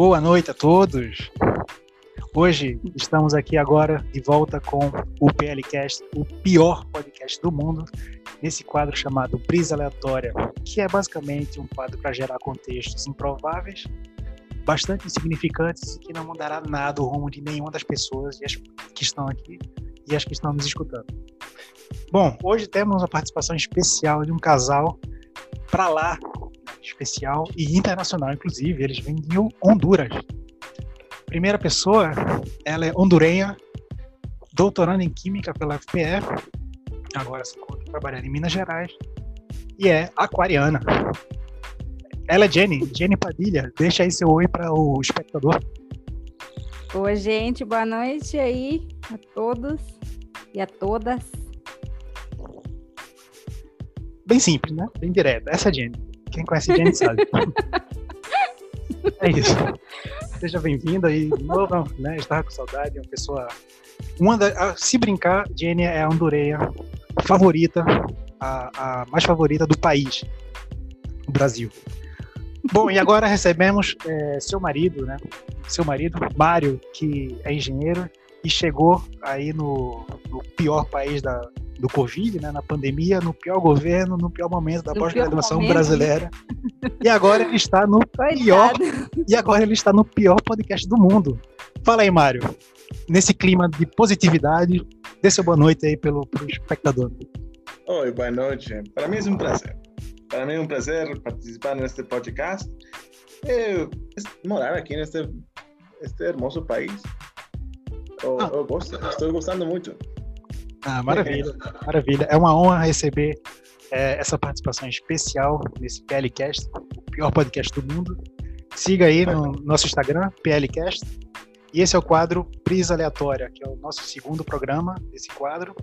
Boa noite a todos. Hoje estamos aqui agora de volta com o PLcast, o pior podcast do mundo, nesse quadro chamado Brisa Aleatória, que é basicamente um quadro para gerar contextos improváveis, bastante insignificantes e que não mudará nada o rumo de nenhuma das pessoas que estão aqui e as que estão nos escutando. Bom, hoje temos a participação especial de um casal para lá especial e internacional, inclusive. Eles vêm de Honduras. Primeira pessoa, ela é hondurenha, doutorando em Química pela FPE, agora se encontra trabalhando em Minas Gerais, e é aquariana. Ela é Jenny, Jenny Padilha. Deixa aí seu oi para o espectador. Oi, gente, boa noite aí a todos e a todas. Bem simples, né? Bem direto. Essa é a Jenny. Quem conhece Jenny sabe. é isso. Seja bem-vindo aí de novo, né? Estava com saudade, uma pessoa. Uma da, se brincar, Jenny é a hondureia favorita, a, a mais favorita do país, o Brasil. Bom, e agora recebemos é, seu marido, né? Seu marido, Mário, que é engenheiro e chegou aí no, no pior país da, do Covid, né, na pandemia, no pior governo, no pior momento da pós-graduação brasileira. E agora ele está no Coitado. pior e agora ele está no pior podcast do mundo. Fala aí, Mário. Nesse clima de positividade, dê seu boa noite aí pelo, pelo espectador. Oi, boa noite. Para mim é um prazer. Para mim é um prazer participar neste podcast. Eu, morar aqui neste este hermoso país. Eu, ah. eu gosto, estou gostando muito. Ah, maravilha, maravilha. É uma honra receber é, essa participação especial nesse PLCast, o pior podcast do mundo. Siga aí no nosso Instagram, PLCast. E esse é o quadro Prisa Aleatória, que é o nosso segundo programa desse quadro.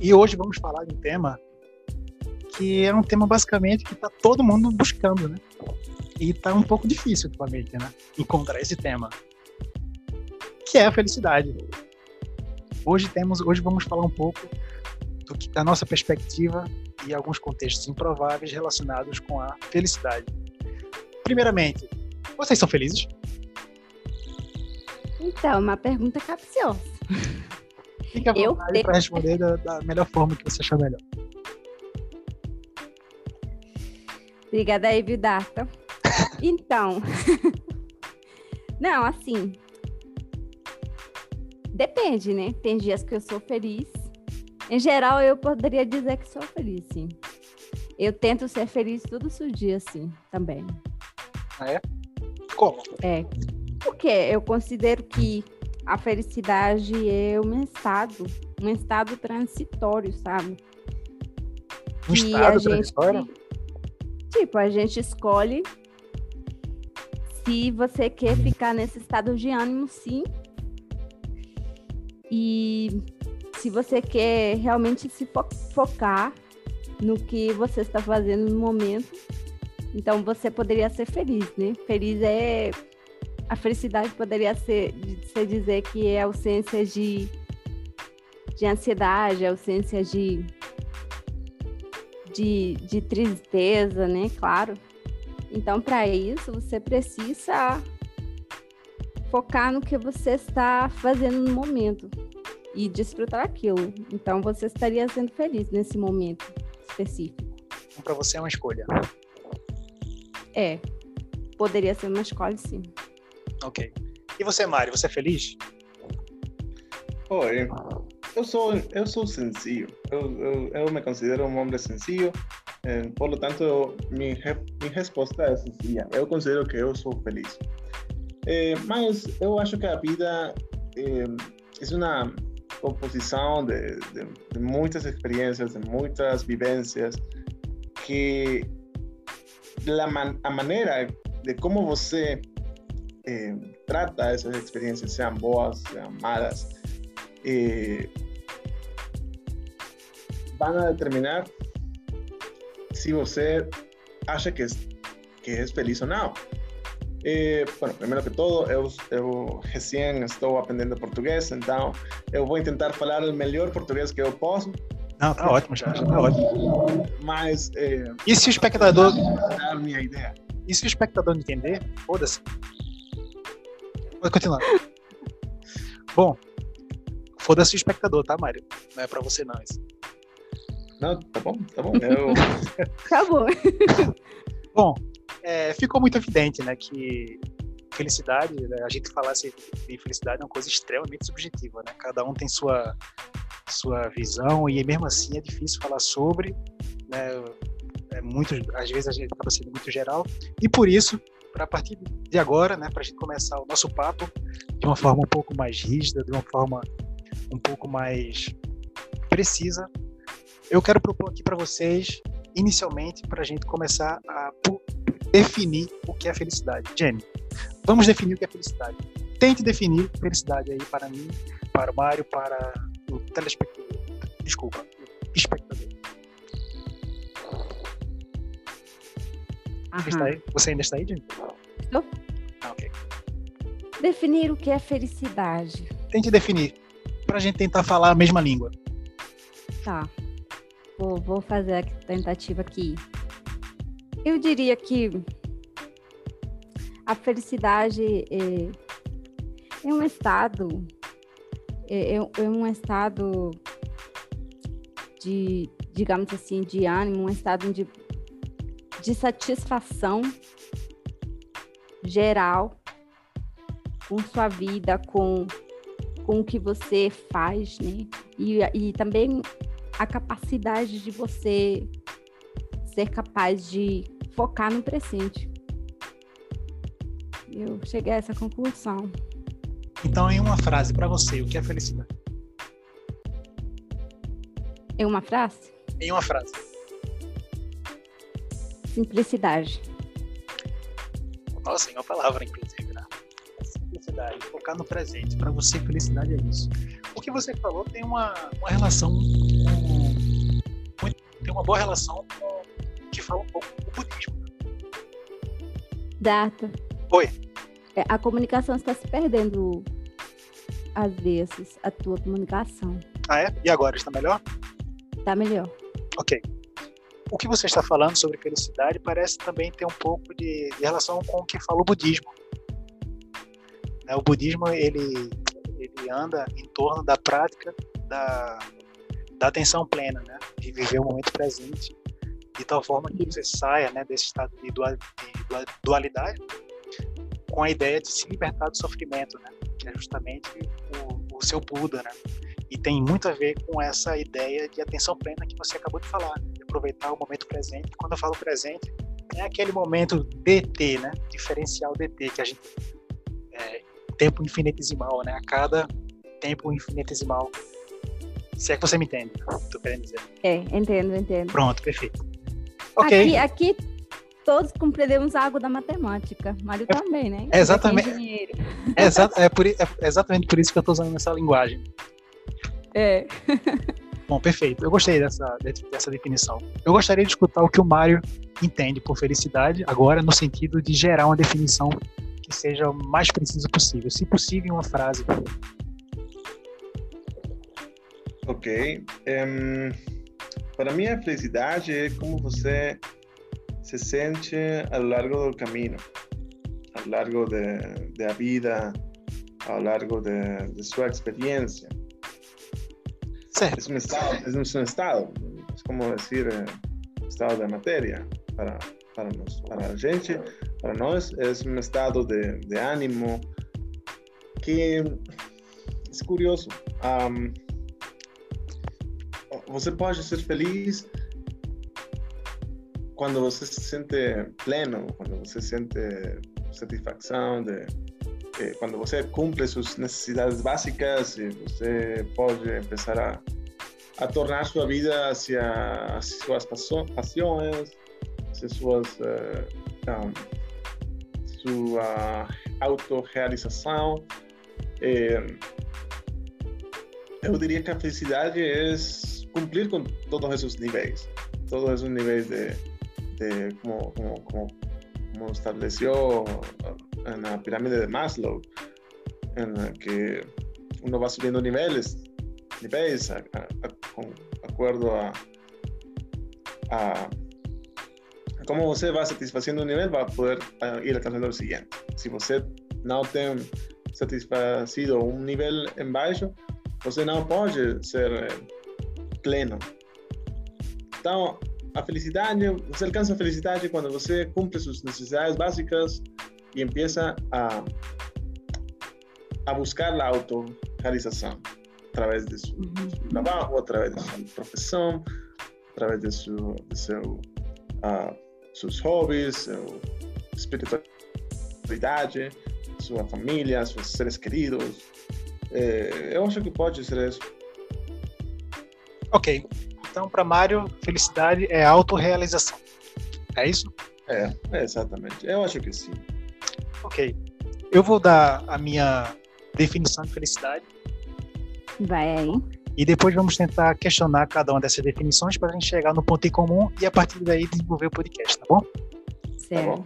E hoje vamos falar de um tema que é um tema basicamente que está todo mundo buscando, né? E está um pouco difícil ultimamente, né? Encontrar esse tema, que é a felicidade. Hoje temos, hoje vamos falar um pouco do da nossa perspectiva e alguns contextos improváveis relacionados com a felicidade. Primeiramente, vocês são felizes? Então, uma pergunta capciosa. Fique à vontade para responder da, da melhor forma que você achar melhor. Obrigada aí, Vidata. Então, não, assim, Depende, né? Tem dias que eu sou feliz. Em geral, eu poderia dizer que sou feliz, sim. Eu tento ser feliz todos os dias, sim, também. Ah, é? Como? É. Porque eu considero que a felicidade é um estado, um estado transitório, sabe? Um que estado a gente, transitório? Tipo, a gente escolhe se você quer ficar nesse estado de ânimo, sim, e se você quer realmente se fo focar no que você está fazendo no momento, então você poderia ser feliz, né? Feliz é a felicidade poderia ser se dizer que é ausência de de ansiedade, ausência de de, de tristeza, né? Claro. Então, para isso, você precisa focar no que você está fazendo no momento e desfrutar aquilo. Então você estaria sendo feliz nesse momento específico. Então, para você é uma escolha. É. Poderia ser uma escolha, sim. Ok. E você, Mari, você é feliz? Oi. Eu sou, eu sou sencillo. Eu, eu, eu me considero um homem sencillo. Eh, por lo tanto, minha, minha resposta é sencilla. Eu considero que eu sou feliz. Eh, mas eu acho que a vida eh, é uma composição de, de, de muitas experiências, de muitas vivências, que la man, a maneira de como você eh, trata essas experiências, sejam boas, sejam malas, eh, van a determinar se você acha que, que é feliz ou não. E, bueno, primeiro que todo, eu, eu recém estou aprendendo português, então eu vou tentar falar o melhor português que eu posso. Não, tá ótimo, já, já tá ótimo. Mas. É, e se o espectador. Dar minha ideia. E se o espectador entender, foda-se. Pode continuar. Bom, foda-se o espectador, tá, Mário? Não é pra você não isso. Não, tá bom, tá bom. Eu... Tá bom. Bom, é, ficou muito evidente, né, que felicidade, né, a gente falar de felicidade é uma coisa extremamente subjetiva, né? Cada um tem sua sua visão e mesmo assim é difícil falar sobre, né? É muito, às vezes a gente acaba sendo muito geral e por isso, para partir de agora, né, para a gente começar o nosso papo de uma forma um pouco mais rígida, de uma forma um pouco mais precisa, eu quero propor aqui para vocês, inicialmente, para a gente começar a definir o que é felicidade. Jenny, vamos definir o que é felicidade. Tente definir felicidade aí para mim, para o Mário, para o telespectador. Desculpa, o espectador. Está aí? Você ainda está aí, Jenny? Estou. Ah, ok. Definir o que é felicidade. Tente definir, para a gente tentar falar a mesma língua. Tá. Vou, vou fazer a tentativa aqui. Eu diria que a felicidade é, é um estado, é, é, é um estado de, digamos assim, de ânimo, um estado de, de satisfação geral com sua vida, com, com o que você faz, né? E, e também a capacidade de você ser capaz de focar no presente. Eu cheguei a essa conclusão. Então, em uma frase para você, o que é felicidade? Em uma frase? Em uma frase. Simplicidade. Nossa, em uma palavra, inclusive, né? Simplicidade, focar no presente. Para você, felicidade é isso. O que você falou tem uma, uma relação com, tem uma boa relação com que fala um pouco do budismo. Data. Oi. É, a comunicação está se perdendo às vezes, a tua comunicação. Ah, é? E agora, está melhor? Está melhor. Ok. O que você está falando sobre felicidade parece também ter um pouco de, de relação com o que fala o budismo. Né, o budismo, ele, ele anda em torno da prática da, da atenção plena, né? De viver o momento presente de tal forma que você saia né, desse estado de dualidade com a ideia de se libertar do sofrimento, né? que é justamente o, o, seu Buda. Né? E tem muito a ver com essa ideia de atenção plena que você acabou de falar, né? de aproveitar o momento presente. Quando eu falo presente, é aquele momento DT, né? diferencial DT, que a gente. É, tempo infinitesimal, né? a cada tempo infinitesimal. Se é que você me entende, estou querendo dizer. É, entendo, entendo. Pronto, perfeito. Okay. Aqui, aqui todos compreendemos a água da matemática. Mário é, também, né? Exatamente. É, exa é, por, é exatamente por isso que eu estou usando essa linguagem. É. Bom, perfeito. Eu gostei dessa, dessa definição. Eu gostaria de escutar o que o Mário entende por felicidade, agora no sentido de gerar uma definição que seja o mais precisa possível. Se possível, em uma frase. Ok. Um, para mim, a felicidade é como você se sente ao largo do caminho, ao largo da vida, ao largo de, sua experiência. Certo. É um estado, é um estado, é como dizer, estado da matéria para para nós, para a gente, para nós é um estado de, de ânimo que é curioso. Um, você pode ser feliz quando você se sente pleno, quando você sente satisfação de, de quando você cumpre suas necessidades básicas você pode começar a, a tornar sua vida hacia, suas paixões, hacia suas uh, um, sua autorrealização. Eh, eu diria que a felicidade é cumprir com todos esses níveis, todos esses níveis de, de como, como, como, como estableció en la pirámide de Maslow, en la que uno va subiendo niveles, niveles a, a, a, con acuerdo a, a, cómo você va satisfaciendo un nivel, va a poder ir alcanzando el siguiente. Si você não tem satisfazido, um nível embaixo, você não pode ser eh, pleno. Então, a felicidade, você alcança a felicidade quando você cumpre suas necessidades básicas e empieza a, a buscar a autorrealização através de seu, uhum. trabalho, através de sua profissão, através de, seu, de seu, uh, seus hobbies, sua espiritualidade, sua família, seus seres queridos. É, eu acho que pode ser isso. Ok. Então, para Mário, felicidade é autorrealização. É isso? É, é, exatamente. Eu acho que sim. Ok. Eu vou dar a minha definição de felicidade. Vai aí. E depois vamos tentar questionar cada uma dessas definições para a gente chegar no ponto em comum e a partir daí desenvolver o podcast, tá bom? Certo. Tá bom.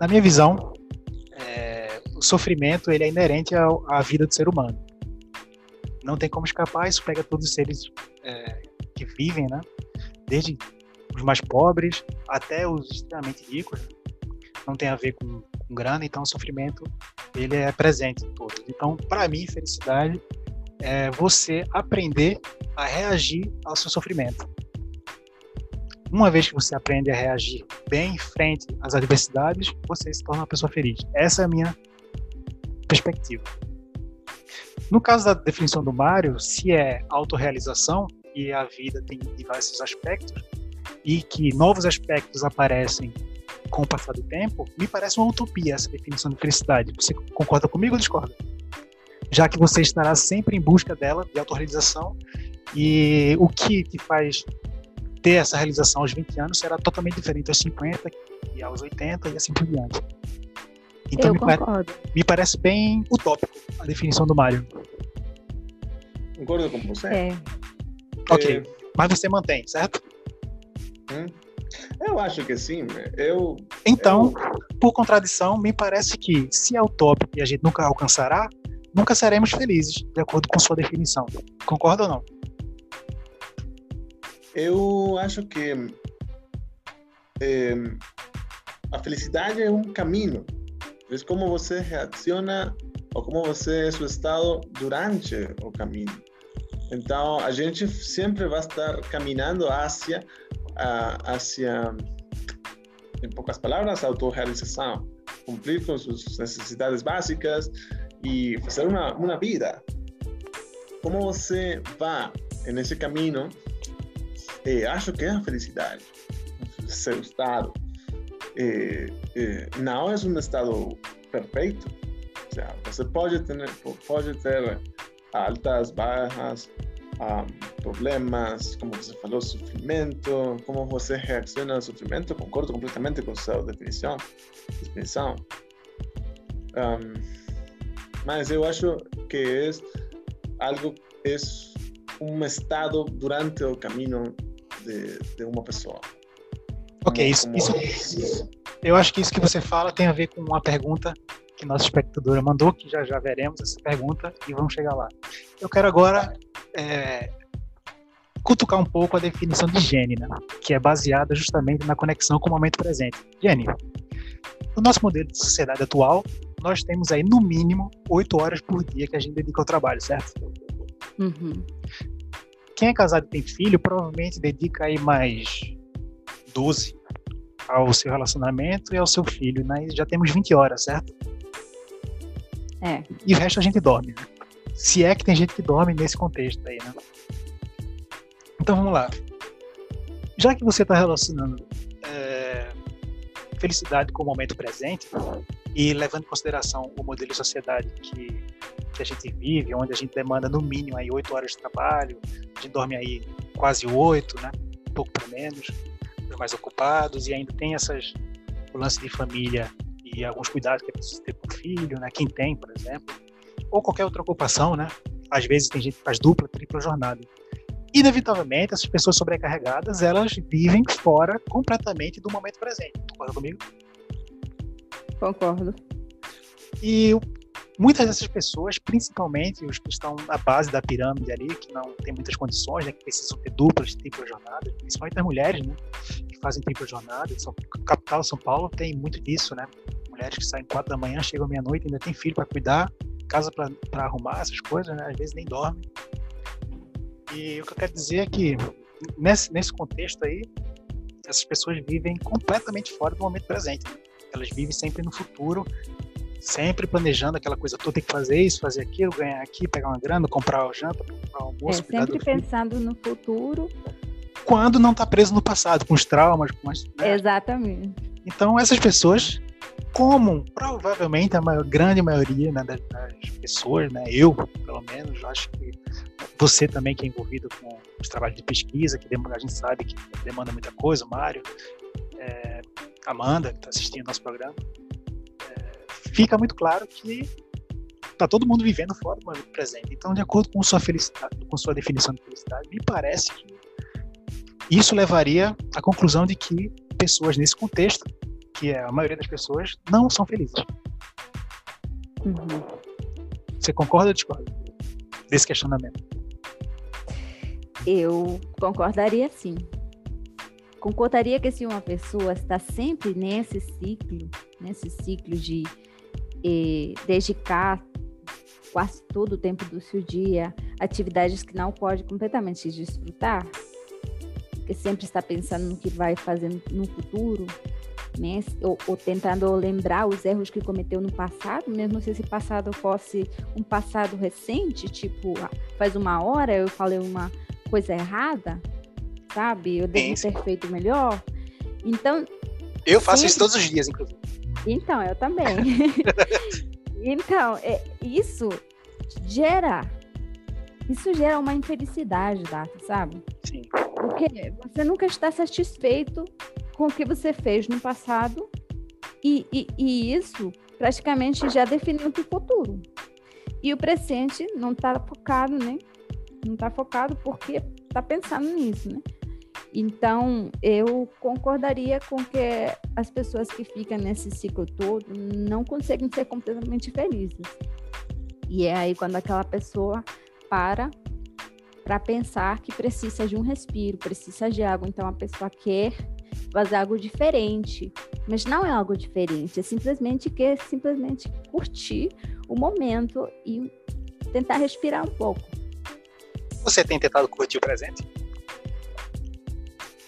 Na minha visão, é, o sofrimento ele é inerente ao, à vida do ser humano. Não tem como escapar, isso pega todos os seres é, que vivem, né? Desde os mais pobres até os extremamente ricos. Não tem a ver com, com grana, então o sofrimento ele é presente em todos. Então, para mim, felicidade é você aprender a reagir ao seu sofrimento. Uma vez que você aprende a reagir bem em frente às adversidades, você se torna uma pessoa feliz. Essa é a minha perspectiva. No caso da definição do Mário, se é autorrealização, e a vida tem diversos aspectos, e que novos aspectos aparecem com o passar do tempo, me parece uma utopia essa definição de felicidade. Você concorda comigo ou discorda? Já que você estará sempre em busca dela, de autorrealização, e o que te faz ter essa realização aos 20 anos será totalmente diferente aos 50 e aos 80 e assim por diante. Então, me, me, parece bem utópico a definição do Mário. Concordo com você. É. Ok. É... Mas você mantém, certo? Hum? Eu acho que sim. Eu. Então, eu... por contradição, me parece que se é utópico e a gente nunca alcançará, nunca seremos felizes, de acordo com sua definição. Concorda ou não? Eu acho que é, a felicidade é um caminho é como você reacciona ou como você é seu estado durante o caminho. Então, a gente sempre vai estar caminhando hacia, hacia em poucas palavras, autorrealização. Cumprir com suas necessidades básicas e fazer uma, uma vida. Como você vai nesse caminho, eh, acho que é a felicidade, seu estado eh, eh, não é um estado perfeito. O sea, você pode ter, pode ter altas, bajas, um, problemas, como você falou, sofrimento, como você reacciona ao sofrimento, concordo completamente com sua definição. definição. Um, mas eu acho que é algo, é um estado durante o caminho de, de uma pessoa. Ok, isso, isso, eu acho que isso que você fala tem a ver com uma pergunta que nossa espectadora mandou, que já já veremos essa pergunta e vamos chegar lá. Eu quero agora é, cutucar um pouco a definição de gene, né, que é baseada justamente na conexão com o momento presente. Gene, no nosso modelo de sociedade atual, nós temos aí no mínimo oito horas por dia que a gente dedica ao trabalho, certo? Uhum. Quem é casado e tem filho provavelmente dedica aí mais 12 ao seu relacionamento e ao seu filho, né? já temos 20 horas, certo? É. E o resto a gente dorme, né? Se é que tem gente que dorme nesse contexto aí, né? Então vamos lá. Já que você está relacionando é, felicidade com o momento presente e levando em consideração o modelo de sociedade que, que a gente vive, onde a gente demanda no mínimo aí 8 horas de trabalho, a gente dorme aí quase 8, né? Um pouco por menos mais ocupados e ainda tem essas o lance de família e alguns cuidados que é preciso ter com o filho, né? Quem tem, por exemplo, ou qualquer outra ocupação, né? Às vezes tem gente que faz dupla, tripla jornada. Inevitavelmente, essas pessoas sobrecarregadas, elas vivem fora completamente do momento presente. Concorda comigo? Concordo. E muitas dessas pessoas, principalmente os que estão na base da pirâmide ali, que não tem muitas condições, né, que precisam ter duplas, triplas jornadas, principalmente as mulheres, né, que fazem tripla jornada. São, capital São Paulo tem muito disso, né? mulheres que saem quatro da manhã, chegam meia-noite, ainda tem filho para cuidar, casa para arrumar, essas coisas, né? Às vezes nem dorme. E o que eu quero dizer é que nesse, nesse contexto aí, essas pessoas vivem completamente fora do momento presente. Elas vivem sempre no futuro, sempre planejando aquela coisa toda, tem que fazer isso, fazer aquilo, ganhar aqui, pegar uma grana, comprar o janta, comprar o almoço. É, sempre pensando no futuro. Quando não está preso no passado, com os traumas, com as. Né? Exatamente. Então, essas pessoas, como provavelmente a maior, grande maioria né, das, das, pessoas, né, eu, pelo menos, acho que você também que é envolvido com os trabalhos de pesquisa, que a gente sabe que demanda muita coisa, o Mário, é, Amanda, que está assistindo nosso programa, fica muito claro que está todo mundo vivendo fora do momento presente. Então, de acordo com sua felicidade, com sua definição de felicidade, me parece que isso levaria à conclusão de que pessoas nesse contexto, que é a maioria das pessoas, não são felizes. Uhum. Você concorda ou discorda desse questionamento? Eu concordaria sim. Concordaria que se uma pessoa está sempre nesse ciclo, nesse ciclo de e dedicar quase todo o tempo do seu dia atividades que não pode completamente desfrutar, que sempre está pensando no que vai fazer no futuro, né? Ou, ou, tentando lembrar os erros que cometeu no passado, mesmo se esse passado fosse um passado recente, tipo, ah, faz uma hora eu falei uma coisa errada, sabe? Eu devo ter feito melhor. Então. Eu faço sempre... isso todos os dias, inclusive. Então, eu também. então, é, isso gera. Isso gera uma infelicidade, Data, sabe? Sim. Porque você nunca está satisfeito com o que você fez no passado e, e, e isso praticamente já definiu o futuro. E o presente não está focado, né? Não está focado porque está pensando nisso, né? Então, eu concordaria com que as pessoas que ficam nesse ciclo todo não conseguem ser completamente felizes. E é aí quando aquela pessoa para para pensar que precisa de um respiro, precisa de água. Então, a pessoa quer fazer algo diferente, mas não é algo diferente, é simplesmente quer simplesmente curtir o momento e tentar respirar um pouco. Você tem tentado curtir o presente?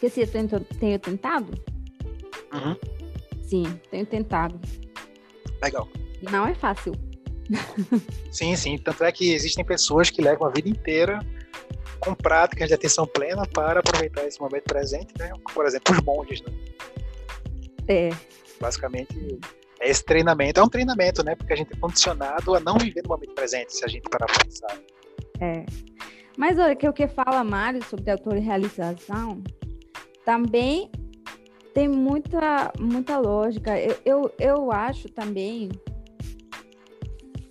Porque se eu tenho, tenho tentado? Uhum. Sim, tenho tentado. Legal. Não é fácil. sim, sim. Tanto é que existem pessoas que levam a vida inteira com práticas de atenção plena para aproveitar esse momento presente, né? Por exemplo, os monges, né? É. Basicamente, é esse treinamento. É um treinamento, né? Porque a gente é condicionado a não viver no momento presente, se a gente parar para pensar. É. Mas olha, que o que fala Mário sobre autorrealização também tem muita, muita lógica. Eu, eu, eu acho também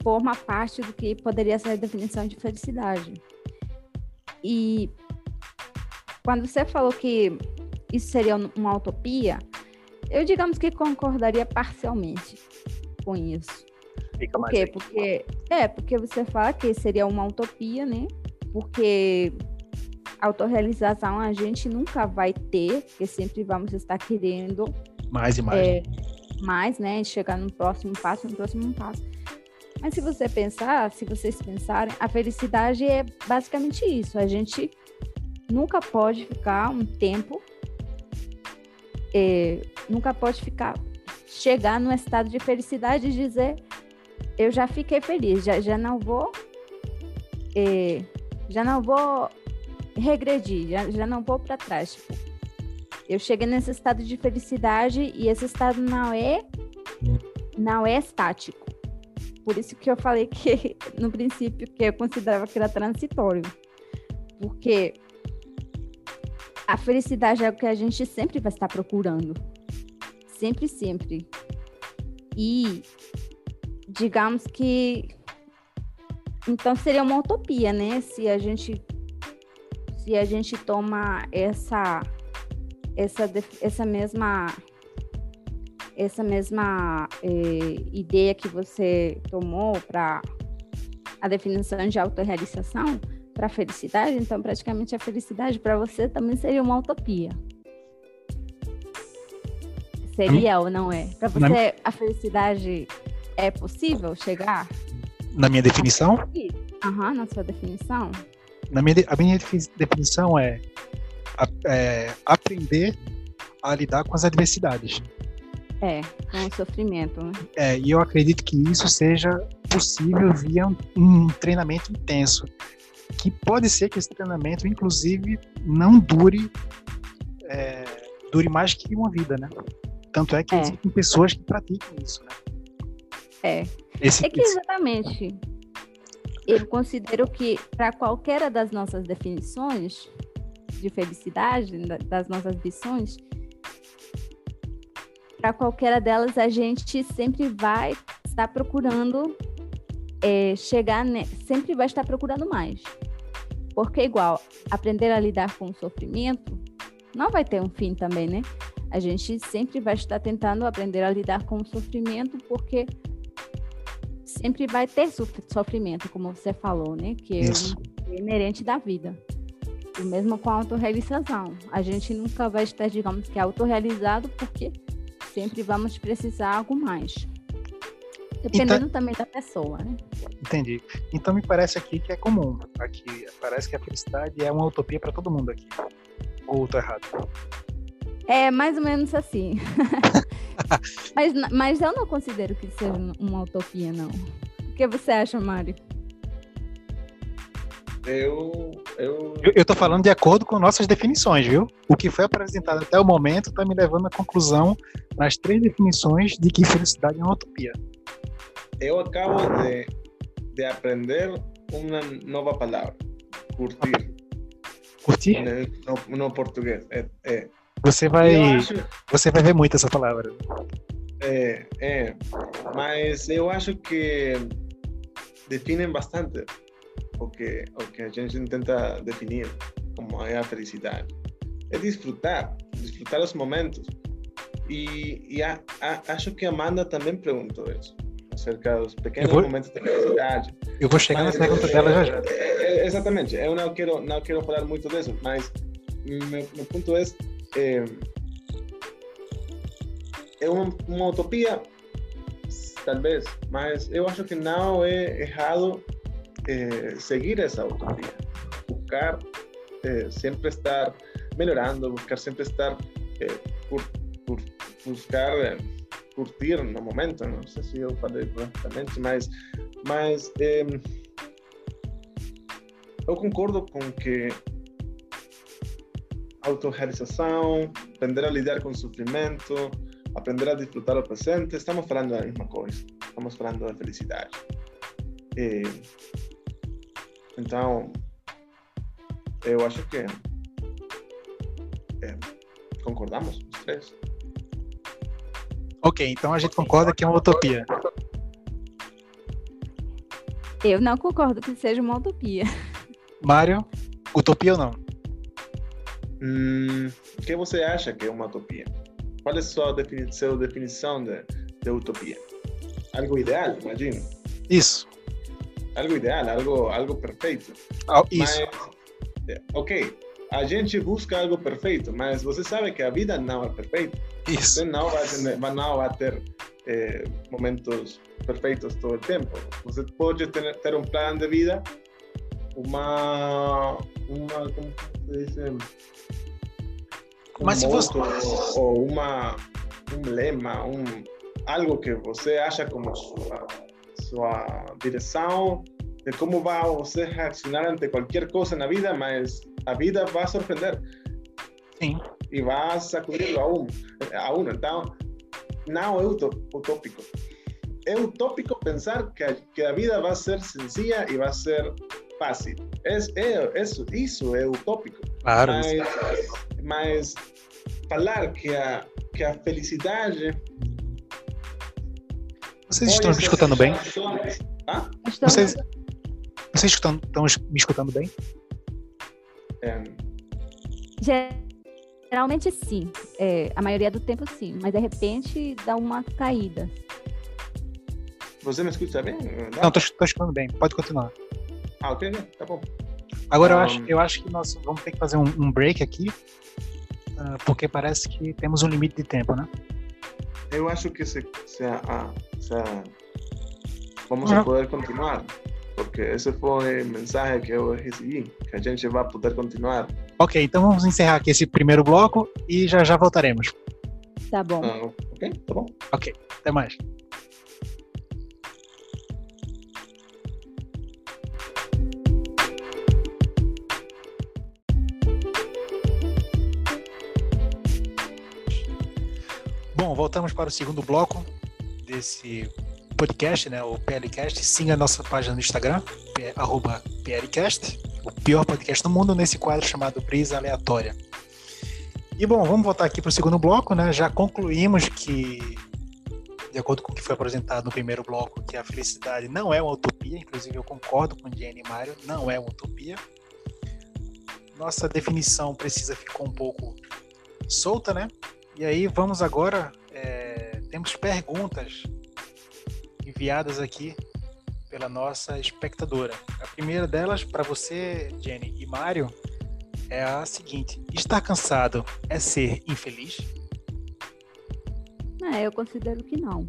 forma parte do que poderia ser a definição de felicidade. E quando você falou que isso seria uma utopia, eu digamos que concordaria parcialmente com isso. Fica Por quê? Porque é porque você fala que seria uma utopia, né? Porque autorrealização a gente nunca vai ter, porque sempre vamos estar querendo mais e mais. É, mais, né? Chegar no próximo passo, no próximo passo. Mas se você pensar, se vocês pensarem, a felicidade é basicamente isso. A gente nunca pode ficar um tempo, é, nunca pode ficar, chegar no estado de felicidade e dizer, eu já fiquei feliz, já, já não vou, é, já não vou regredir, já, já não vou para trás. Tipo, eu cheguei nesse estado de felicidade e esse estado não é não é estático. Por isso que eu falei que no princípio que eu considerava que era transitório. Porque a felicidade é o que a gente sempre vai estar procurando. Sempre, sempre. E digamos que então seria uma utopia, né? Se a gente se a gente toma essa essa essa mesma essa mesma eh, ideia que você tomou para a definição de autorrealização para a felicidade, então praticamente a felicidade para você também seria uma utopia. seria ou não é? Para você, a felicidade é possível chegar? Na minha definição? Aham, uhum, na sua definição. Na minha, a minha definição é, é aprender a lidar com as adversidades. É, com o sofrimento. Né? É, e eu acredito que isso seja possível via um, um treinamento intenso. Que pode ser que esse treinamento, inclusive, não dure é, dure mais que uma vida, né? Tanto é que é. existem pessoas que praticam isso, né? É. Esse, é que exatamente. Eu considero que para qualquer das nossas definições de felicidade, das nossas visões, para qualquer delas a gente sempre vai estar procurando é, chegar, ne... sempre vai estar procurando mais. Porque igual aprender a lidar com o sofrimento não vai ter um fim também, né? A gente sempre vai estar tentando aprender a lidar com o sofrimento, porque sempre vai ter sofrimento, como você falou, né? Que é inerente da vida. O mesmo com a autorrealização. A gente nunca vai estar, digamos que, autorrealizado, porque sempre vamos precisar algo mais. Dependendo então, também da pessoa, né? Entendi. Então me parece aqui que é comum. Aqui parece que a felicidade é uma utopia para todo mundo aqui. Ou tô errado? É mais ou menos assim. mas, mas eu não considero que seja uma utopia, não. O que você acha, Mário? Eu, eu... eu. Eu tô falando de acordo com nossas definições, viu? O que foi apresentado até o momento tá me levando à conclusão nas três definições de que felicidade é uma utopia. Eu acabo de, de aprender uma nova palavra: curtir. Curtir? No, no português. É, é. Você vai. Acho... Você vai ver muito essa palavra. É, é. Mas eu acho que definem bastante o que, o que a gente tenta definir como é a felicidade. É desfrutar, desfrutar os momentos. E, e a, a, acho que a Amanda também perguntou isso acerca dos pequenos vou, momentos de felicidade. Eu vou chegar mas, na pergunta é, dela já já. É, é, exatamente, eu não quero, não quero falar muito disso, mas meu, meu ponto é, é, é uma, uma utopia, talvez, mas eu acho que não é errado é, seguir essa utopia, buscar sempre estar melhorando, buscar sempre estar por buscar curtir no momento, não sei se eu falei corretamente, mas, mas eu concordo com que autorrealização, aprender a lidar com o sofrimento, aprender a desfrutar o presente, estamos falando da mesma coisa, estamos falando da felicidade. E, então, eu acho que é, concordamos os três. Ok, então a gente concorda que é uma utopia. Eu não concordo que seja uma utopia. Mário, utopia ou não? Hum, o que você acha que é uma utopia? Qual é a sua definição, definição de, de utopia? Algo ideal, imagino. Isso. Algo ideal, algo, algo perfeito. Oh, isso. Mas, ok, a gente busca algo perfeito, mas você sabe que a vida não é perfeita. Isso. Você não vai ter, não vai ter eh, momentos perfeitos todo o tempo. Você pode ter, ter um plano de vida, uma, uma como se diz? Mas se você... ou uma um lema, um algo que você acha como sua sua direção de como vai você reaccionar ante qualquer coisa na vida, mas a vida vai surpreender. Sim. E vai sacudir a um, a um. Então, não é utópico. É utópico pensar que a, que a vida vai ser sencilla e vai ser fácil. É, é, isso, isso é utópico. Claro. Mas, mas falar que a, que a felicidade. Vocês estão me escutando bem? Ah? Vocês, vocês estão, estão me escutando bem? É... Geralmente sim. É, a maioria do tempo sim. Mas de repente dá uma caída. Você me escuta bem? Não, estou escutando bem. Pode continuar. Ah, ok, tá bom. Agora um... eu, acho, eu acho que nós vamos ter que fazer um, um break aqui. Uh, porque parece que temos um limite de tempo, né? eu acho que se, se, a, se a, vamos a poder continuar, porque esse foi o mensagem que eu recebi, que a gente vai poder continuar. Ok, então vamos encerrar aqui esse primeiro bloco e já já voltaremos. Tá bom. Ah, ok, tá bom. Ok, até mais. Voltamos para o segundo bloco desse podcast, né, o PLCast. Siga a nossa página no Instagram, arroba PLCast, o pior podcast do mundo, nesse quadro chamado Brisa Aleatória. E bom, vamos voltar aqui para o segundo bloco, né? Já concluímos que, de acordo com o que foi apresentado no primeiro bloco, que a felicidade não é uma utopia, inclusive eu concordo com Jenny e Mário, não é uma utopia. Nossa definição precisa ficar um pouco solta, né? E aí vamos agora, temos perguntas enviadas aqui pela nossa espectadora. A primeira delas, para você, Jenny e Mário, é a seguinte: estar cansado é ser infeliz? É, eu considero que não.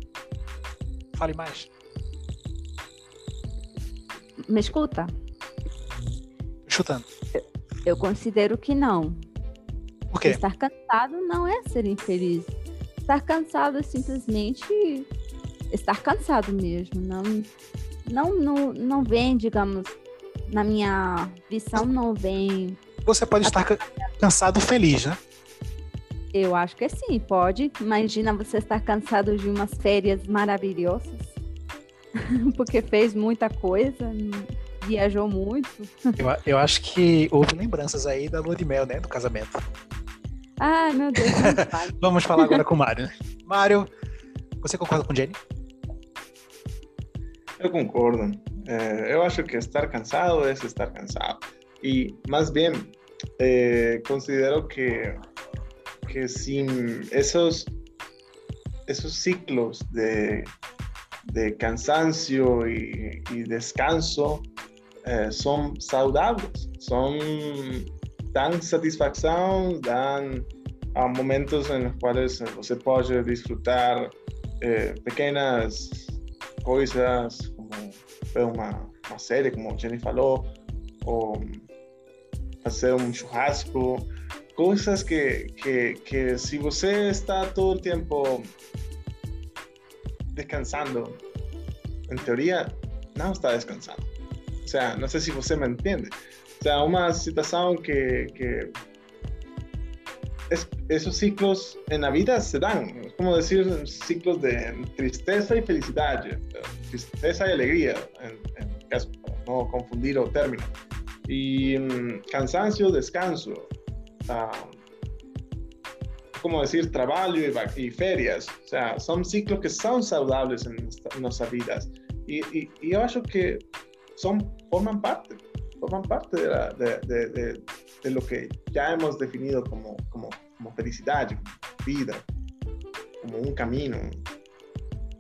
Fale mais. Me escuta? Chutando. Eu, eu considero que não. Por quê? Estar cansado não é ser infeliz. Estar cansado é simplesmente estar cansado mesmo. Não, não, não, não vem, digamos, na minha visão, não vem você pode estar cansado feliz, né? Eu acho que sim, pode. Imagina você estar cansado de umas férias maravilhosas, porque fez muita coisa, viajou muito. Eu, eu, acho que houve lembranças aí da lua de mel, né? Do casamento. Ai, meu Deus. Vamos falar agora com o Mário. Mário, você concorda com Jenny? Eu concordo. É, eu acho que estar cansado é estar cansado. Y más bien, eh, considero que, que sin esos, esos ciclos de, de cansancio y, descanso eh, son saludables, son, dan satisfacción, dan a momentos en los cuales se puede disfrutar eh, pequeñas cosas como una, una serie, como Jenny falou, o fazer um churrasco, coisas que, que, que se você está todo o tempo descansando, em teoria, não está descansando. O sea, não sei se você me entende. Sea, uma situação que, que es, esos ciclos en la vida se dan, es como decir ciclos de tristeza y felicidad, tristeza y alegría, en, en caso, no confundir o término. Y um, cansancio, descanso. Uh, como decir, trabajo y, y, ferias. O sea, son ciclos que son saludables en, en nuestras vidas. Y, y, y, yo acho que son, forman parte, forman parte de, la, de, de, de, lo que ya hemos definido como, como, como felicidad, vida, como un camino.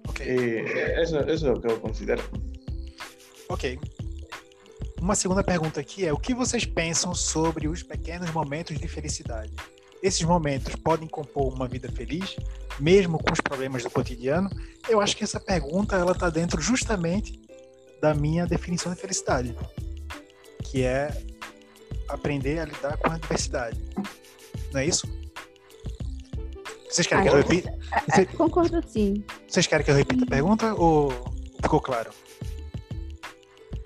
Okay. Eh, eso, eso es lo que yo considero. Ok, Uma segunda pergunta aqui é: o que vocês pensam sobre os pequenos momentos de felicidade? Esses momentos podem compor uma vida feliz, mesmo com os problemas do cotidiano? Eu acho que essa pergunta ela está dentro justamente da minha definição de felicidade, que é aprender a lidar com a adversidade. Não é isso? Vocês querem ah, que eu repita? Você... Concordo sim. Vocês querem que eu repita a pergunta ou ficou claro?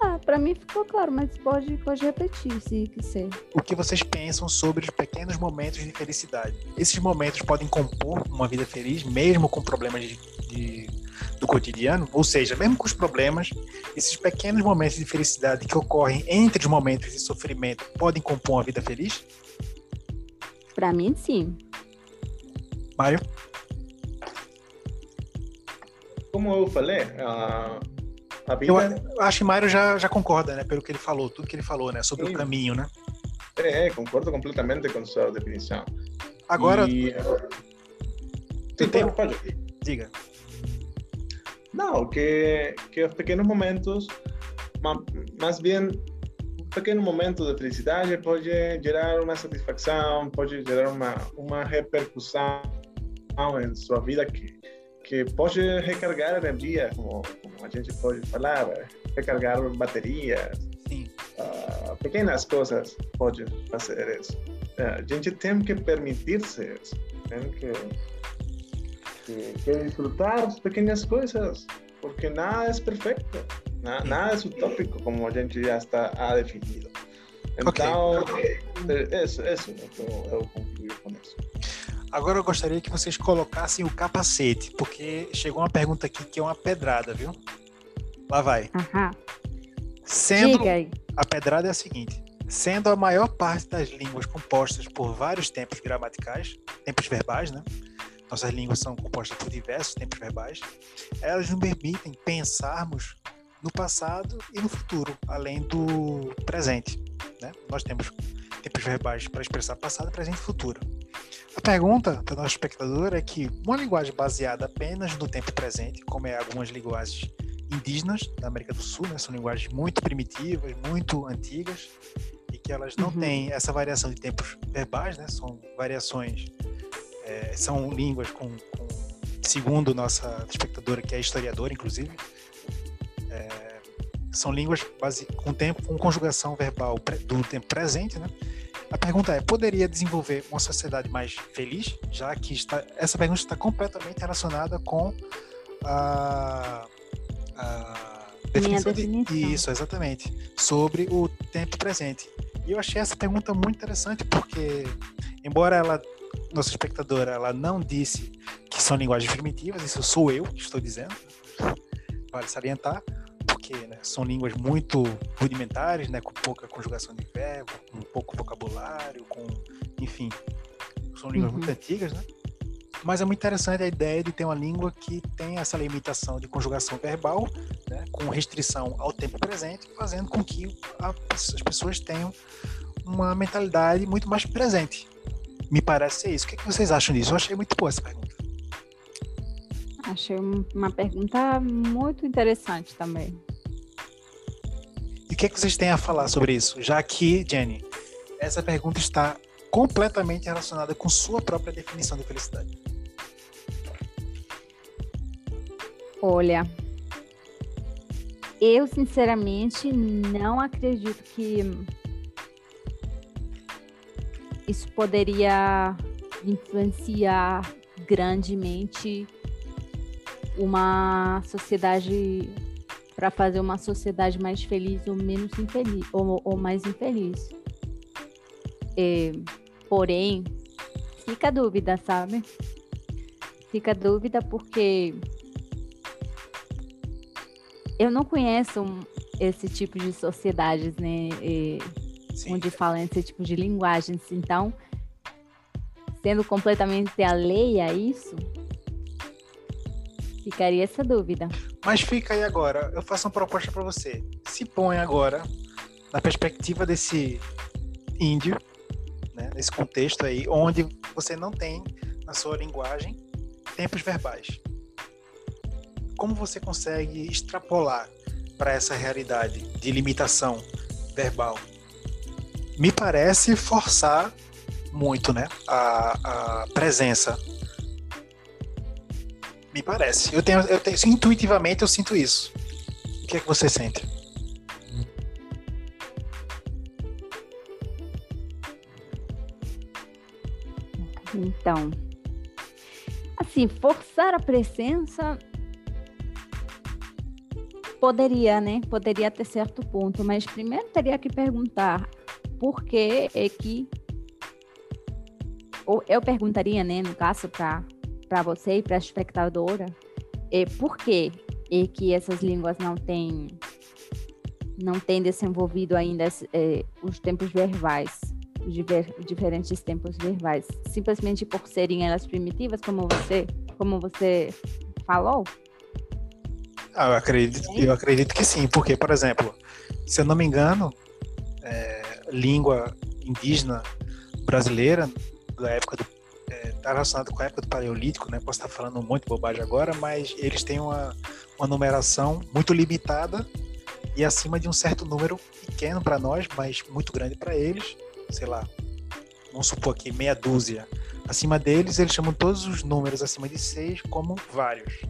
Ah, para mim ficou claro, mas pode, pode repetir se quiser. O que vocês pensam sobre os pequenos momentos de felicidade? Esses momentos podem compor uma vida feliz, mesmo com problemas de, de, do cotidiano? Ou seja, mesmo com os problemas, esses pequenos momentos de felicidade que ocorrem entre os momentos de sofrimento podem compor uma vida feliz? Para mim, sim. Mário? Como eu falei, uh Vida... Eu acho que Mário já, já concorda, né? Pelo que ele falou, tudo que ele falou, né? Sobre Sim. o caminho, né? É, concordo completamente com sua definição. Agora. E... Sim, tem... pode. Diga. Não, que, que os pequenos momentos, mais bem, um pequeno momento de felicidade pode gerar uma satisfação, pode gerar uma, uma repercussão em sua vida que, que pode recargar energia, como, como a gente pode falar, recargar baterias, uh, pequenas coisas pode fazer isso. Uh, a gente tem que permitir-se isso, tem que, que, que desfrutar as pequenas coisas, porque nada é perfeito, nada, nada é utópico, como a gente já está definido. Então, okay. é, isso, isso eu, eu concluí com isso. Agora eu gostaria que vocês colocassem o capacete, porque chegou uma pergunta aqui que é uma pedrada, viu? Lá vai. Uhum. Sendo a pedrada é a seguinte: sendo a maior parte das línguas compostas por vários tempos gramaticais, tempos verbais, né? Nossas línguas são compostas por diversos tempos verbais. Elas nos permitem pensarmos no passado e no futuro, além do presente. Né? Nós temos tempos verbais para expressar passado, presente e futuro. A pergunta do nosso espectador é que uma linguagem baseada apenas no tempo presente, como é algumas linguagens indígenas da América do Sul, né, são linguagens muito primitivas, muito antigas, e que elas não uhum. têm essa variação de tempos verbais, né, são variações, é, são línguas com, com, segundo nossa espectadora, que é historiadora, inclusive, é, são línguas base, com tempo, com conjugação verbal do tempo presente, né, a pergunta é: poderia desenvolver uma sociedade mais feliz? Já que está, essa pergunta está completamente relacionada com a, a definição, definição. De, isso, exatamente, sobre o tempo presente. E eu achei essa pergunta muito interessante porque, embora ela, nossa espectadora, ela não disse que são linguagens primitivas, isso sou eu que estou dizendo, vale salientar, porque né, são línguas muito rudimentares, né, com pouca conjugação de verbo, com pouco vocabulário, com, enfim, são línguas uhum. muito antigas, né? Mas é muito interessante a ideia de ter uma língua que tem essa limitação de conjugação verbal, né, com restrição ao tempo presente, fazendo com que a, as pessoas tenham uma mentalidade muito mais presente. Me parece ser isso. O que, é que vocês acham disso? Eu achei muito boa essa pergunta. Achei uma pergunta muito interessante também. E o que, é que vocês têm a falar sobre isso? Já que, Jenny, essa pergunta está completamente relacionada com sua própria definição de felicidade. Olha, eu sinceramente não acredito que isso poderia influenciar grandemente uma sociedade para fazer uma sociedade mais feliz ou menos infeliz ou, ou mais infeliz. É, porém, fica a dúvida, sabe? Fica a dúvida porque eu não conheço esse tipo de sociedades, né? É, onde falam esse tipo de linguagens. Então, sendo completamente alheia a isso, Ficaria essa dúvida. Mas fica aí agora, eu faço uma proposta para você. Se põe agora na perspectiva desse índio, né, nesse contexto aí, onde você não tem na sua linguagem tempos verbais. Como você consegue extrapolar para essa realidade de limitação verbal? Me parece forçar muito, né, a, a presença me parece. Eu tenho, eu tenho, intuitivamente eu sinto isso. O que é que você sente? Então, assim, forçar a presença poderia, né? Poderia ter certo ponto, mas primeiro teria que perguntar por que é que ou eu perguntaria, né, no caso para para você e para a espectadora é, por que é que essas línguas não têm não têm desenvolvido ainda é, os tempos verbais, os diver, diferentes tempos verbais, simplesmente por serem elas primitivas, como você, como você falou? Ah, eu acredito, eu acredito que sim, porque, por exemplo, se eu não me engano, é, língua indígena brasileira da época do está relacionado com a época do Paleolítico, né? Posso estar falando de bobagem agora, mas eles têm uma, uma numeração muito limitada e acima de um certo número pequeno para nós, mas muito grande para eles, sei lá, vamos supor aqui, meia dúzia. Acima deles, eles chamam todos os números acima de 6 como vários.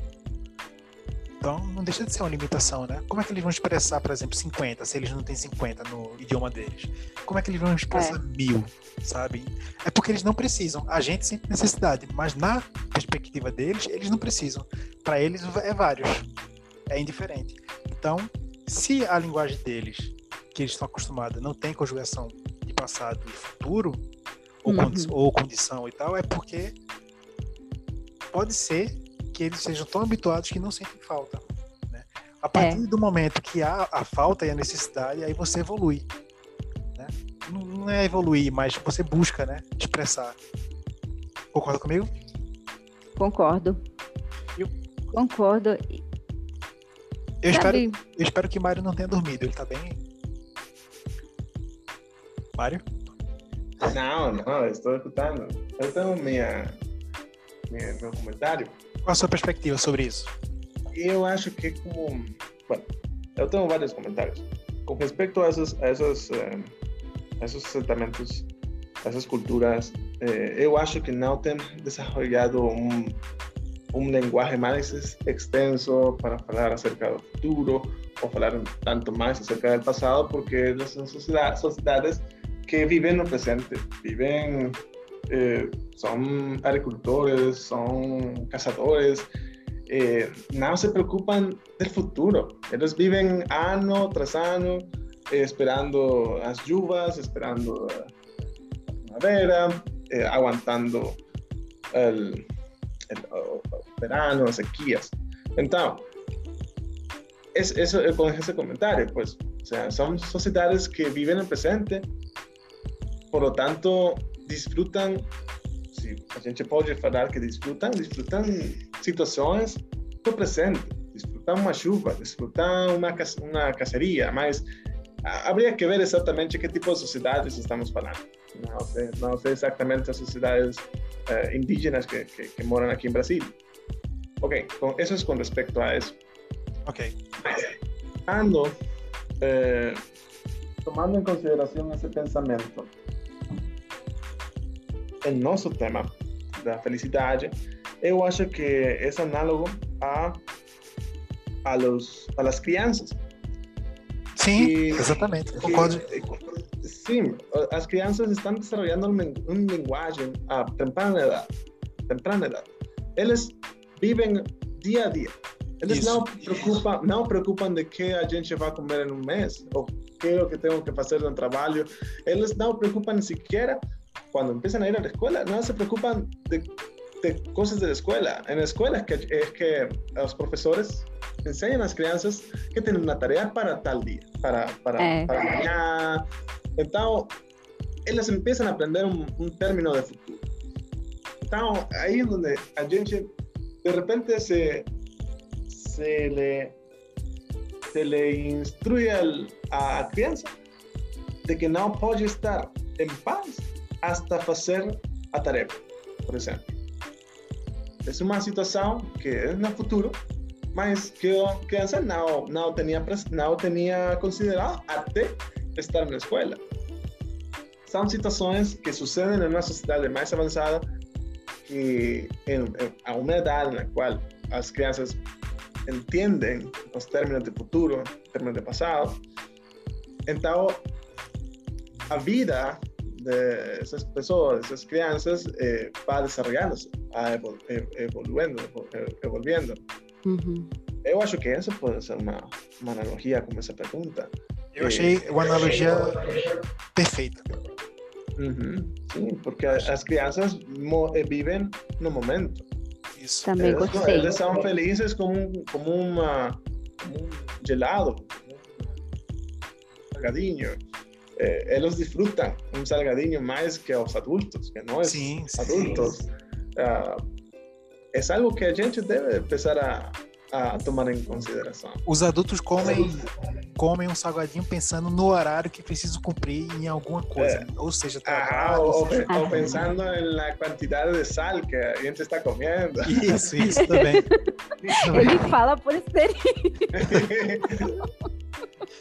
Então, não deixa de ser uma limitação, né? Como é que eles vão expressar, por exemplo, 50, se eles não têm 50 no idioma deles? Como é que eles vão expressar é. mil, sabe? É porque eles não precisam. A gente sente necessidade, mas na perspectiva deles, eles não precisam. Para eles é vários. É indiferente. Então, se a linguagem deles, que eles estão acostumados, não tem conjugação de passado e futuro, ou, uhum. condi ou condição e tal, é porque pode ser que eles sejam tão habituados que não sentem falta. Né? A partir é. do momento que há a falta e a necessidade, aí você evolui. Né? Não, não, é evoluir, mas você busca né? expressar. Concorda comigo? Concordo. Eu... Concordo. Eu espero, eu espero que Mário não tenha dormido. Ele tá bem. Mário? Não, não, estou escutando. Eu tenho minha, minha, meu comentário. Qual a sua perspectiva sobre isso? Eu acho que como... Bueno, eu tenho vários comentários. Com respeito a esses, a esses, eh, esses assentamentos, essas culturas, eh, eu acho que não tem desenvolvido um, um linguagem mais extenso para falar acerca do futuro ou falar tanto mais acerca del passado, porque são sociedades que vivem no presente, vivem eh, son agricultores, son cazadores, eh, no se preocupan del futuro. Ellos viven año tras año eh, esperando las lluvias, esperando la primavera, aguantando el, el, verano, las sequías. Entonces, es, eso con ese comentario, pues, o sea, son sociedades que viven el presente, por lo tanto, desfrutam, se a gente pode falar que desfrutam, desfrutam situações do presente, desfrutam uma chuva, desfrutam uma, uma caceria, mas habría que ver exatamente que tipo de sociedades estamos falando. Não sei, não sei exatamente as sociedades uh, indígenas que, que, que, moram aqui em Brasil. Ok, com, isso é com respeito a isso. Ok. Ando, eh, tomando em consideração esse pensamento, o nosso tema da felicidade, eu acho que é análogo a, a, los, a las crianças. Sim, que, exatamente, que, concordo. Sim, as crianças estão desenvolvendo uma linguagem a temprana idade. Temprana idade. Eles vivem dia a dia. Eles Isso. não preocupam, não preocupam de que a gente vai comer em um mês ou que é o que tenho que fazer no trabalho. Eles não preocupam sequer cuando empiezan a ir a la escuela, no se preocupan de, de cosas de la escuela. En la escuela es que, es que los profesores enseñan a las crianças que tienen una tarea para tal día, para, para, eh. para mañana. Entonces, ellos empiezan a aprender un, un término de futuro. Entonces, ahí es donde a gente de repente se, se le se le instruye al, a la criança de que no puede estar en paz hasta fazer a tarefa, por exemplo. É uma situação que é no futuro, mas que a criança não, não, tinha, não tinha considerado até estar na escola. São situações que sucedem em uma sociedade mais avançada, que em, em, a uma idade na qual as crianças entendem os términos de futuro, términos de passado. Então, a vida de esas personas, esas crianças, eh, va desarrollándose, va evol evoluindo, evolviendo. Uhum. Eu acho que isso pode ser uma, uma analogia com essa pergunta. Eu achei uma analogia perfeita. Uhum. Sim, porque as crianças vivem no momento. Isso. Também eles, gostei. Eles são felizes como, como, uma, como um gelado, um salgadinho eh, ellos disfrutan un salgadinho más que los adultos, que no es sim, adultos. Sim. Uh, es algo que a gente deve empezar a, a tomar em consideração. Os adultos comem, comem um salgadinho pensando no horário que preciso cumprir em alguma coisa. É. Ou seja, trabalho. Ah, ou, seja... ou, pensando na quantidade de sal que a gente está comendo. Isso, isso também. Ele fala por experiência.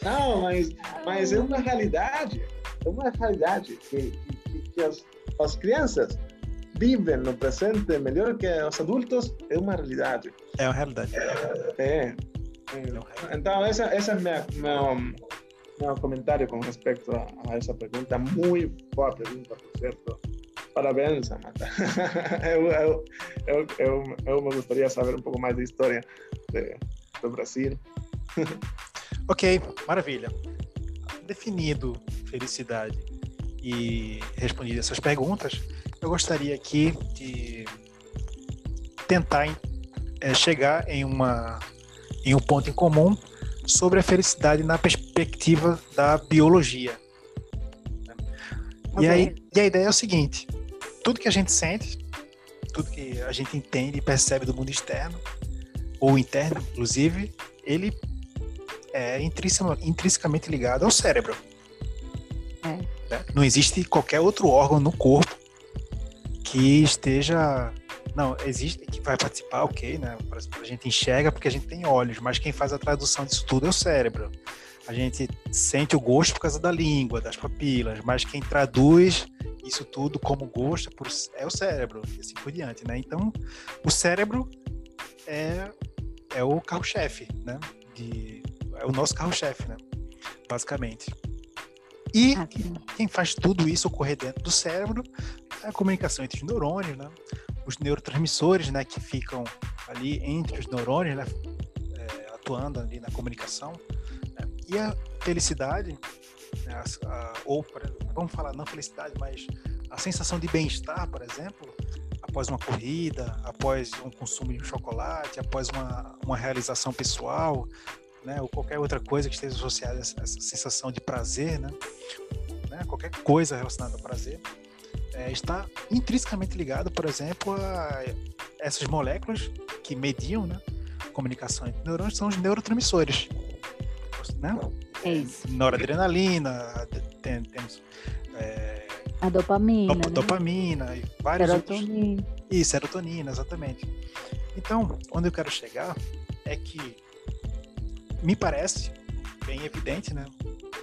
Não, mas, mas é uma realidade. É uma realidade que, que, que as, as crianças vivem no presente melhor que os adultos é uma realidade. É uma realidade. É. Então, essa, essa é minha, meu, meu comentário com respeito a, a, essa pergunta. Muito boa pergunta, por certo. Parabéns, Amanda. eu, eu, eu, eu, eu me gostaria de saber um pouco mais da história de, do Brasil. ok, maravilha. Definido felicidade e respondido essas perguntas, eu gostaria aqui de tentar é, chegar em, uma, em um ponto em comum sobre a felicidade na perspectiva da biologia. Okay. E, aí, e a ideia é o seguinte: tudo que a gente sente, tudo que a gente entende e percebe do mundo externo, ou interno, inclusive, ele é intrinsecamente ligado ao cérebro. É. Né? Não existe qualquer outro órgão no corpo que esteja. Não, existe que vai participar, ok, né? A gente enxerga porque a gente tem olhos, mas quem faz a tradução disso tudo é o cérebro. A gente sente o gosto por causa da língua, das papilas, mas quem traduz isso tudo como gosto é o cérebro, e assim por diante, né? Então, o cérebro é, é o carro-chefe, né? De, é o nosso carro-chefe, né? Basicamente. E ah, quem faz tudo isso ocorrer dentro do cérebro é a comunicação entre os neurônios, né? Os neurotransmissores, né, que ficam ali entre os neurônios, né, é, atuando ali na comunicação. Né? E a felicidade, né, a, a, ou vamos falar não felicidade, mas a sensação de bem-estar, por exemplo, após uma corrida, após um consumo de chocolate, após uma, uma realização pessoal, né, ou qualquer outra coisa que esteja associada a essa, sensação de prazer, né, né, qualquer coisa relacionada ao prazer, é, está intrinsecamente ligado, por exemplo, a essas moléculas que mediam né, comunicação entre neurônios, são os neurotransmissores. Né? É isso. Noradrenalina, tem, temos. É, a dopamina. Dop, né? Dopamina e vários serotonina. outros. E serotonina, exatamente. Então, onde eu quero chegar é que me parece bem evidente, né?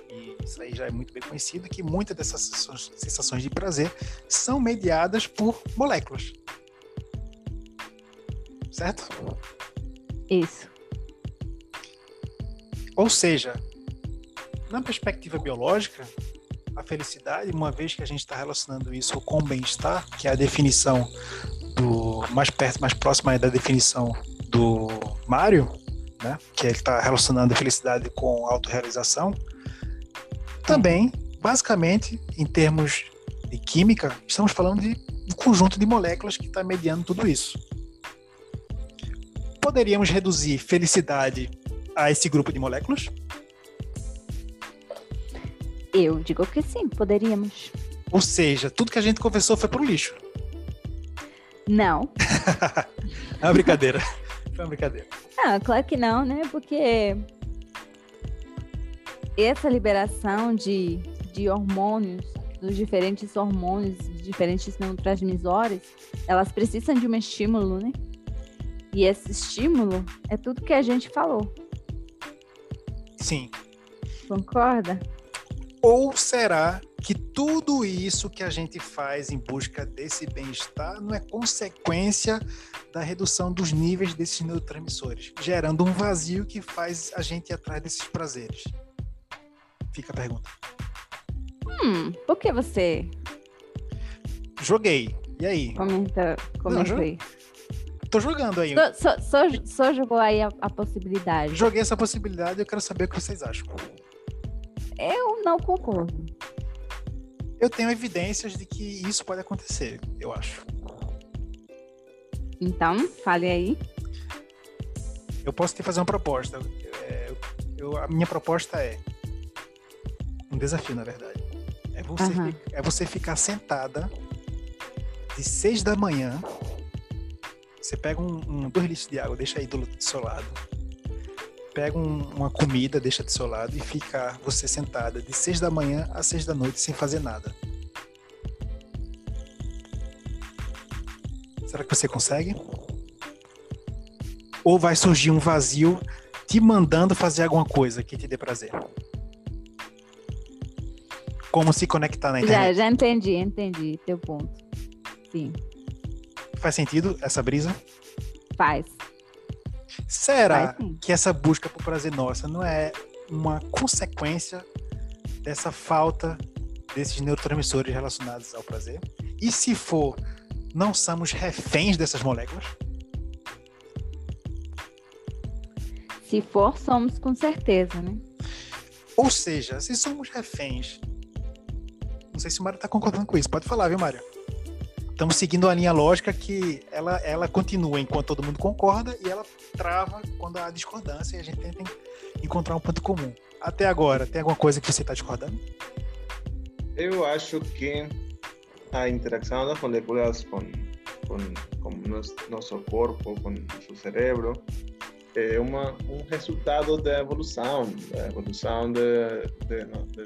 E isso aí já é muito bem conhecido, que muitas dessas sensações de prazer são mediadas por moléculas. Certo? Isso. Ou seja, na perspectiva biológica, a felicidade, uma vez que a gente está relacionando isso com o bem-estar, que é a definição do mais perto, mais próxima da definição do Mário, né? Que ele está relacionando a felicidade com autorrealização. Também, basicamente, em termos de química, estamos falando de um conjunto de moléculas que está mediando tudo isso. Poderíamos reduzir felicidade a esse grupo de moléculas? Eu digo que sim, poderíamos. Ou seja, tudo que a gente conversou foi pro lixo. Não. é uma brincadeira. Foi uma brincadeira. Não, claro que não, né? Porque essa liberação de, de hormônios, dos diferentes hormônios, diferentes neurotransmissores, elas precisam de um estímulo, né? E esse estímulo é tudo que a gente falou. Sim. Concorda? Ou será que tudo isso que a gente faz em busca desse bem-estar não é consequência da redução dos níveis desses neurotransmissores, gerando um vazio que faz a gente ir atrás desses prazeres? Fica a pergunta. Hum, por que você? Joguei. E aí? Comenta, comenta aí. Tô jogando aí. Só, só, só jogou aí a, a possibilidade. Joguei essa possibilidade e eu quero saber o que vocês acham. Eu não concordo. Eu tenho evidências de que isso pode acontecer, eu acho. Então, fale aí. Eu posso te fazer uma proposta. É, eu, a minha proposta é um desafio, na verdade. É você, uhum. é você ficar sentada de seis da manhã. Você pega um, um dois litros de água, deixa aí do, do seu lado pega um, uma comida, deixa do seu lado e fica você sentada de seis da manhã às seis da noite sem fazer nada. Será que você consegue? Ou vai surgir um vazio te mandando fazer alguma coisa que te dê prazer? como se conectar na internet. Já, já entendi, entendi teu ponto. Sim. Faz sentido essa brisa? Faz. Será que essa busca por prazer nossa não é uma consequência dessa falta desses neurotransmissores relacionados ao prazer? E se for, não somos reféns dessas moléculas? Se for, somos com certeza, né? Ou seja, se somos reféns. Não sei se o Mário está concordando com isso. Pode falar, viu, Mário? Estamos seguindo a linha lógica que ela, ela continua enquanto todo mundo concorda e ela trava quando há discordância e a gente tenta encontrar um ponto comum. Até agora, tem alguma coisa que você está discordando? Eu acho que a interação das moléculas com, com, com nosso, corpo, com nosso cérebro, é uma, um resultado da evolução, da evolução de, de, de,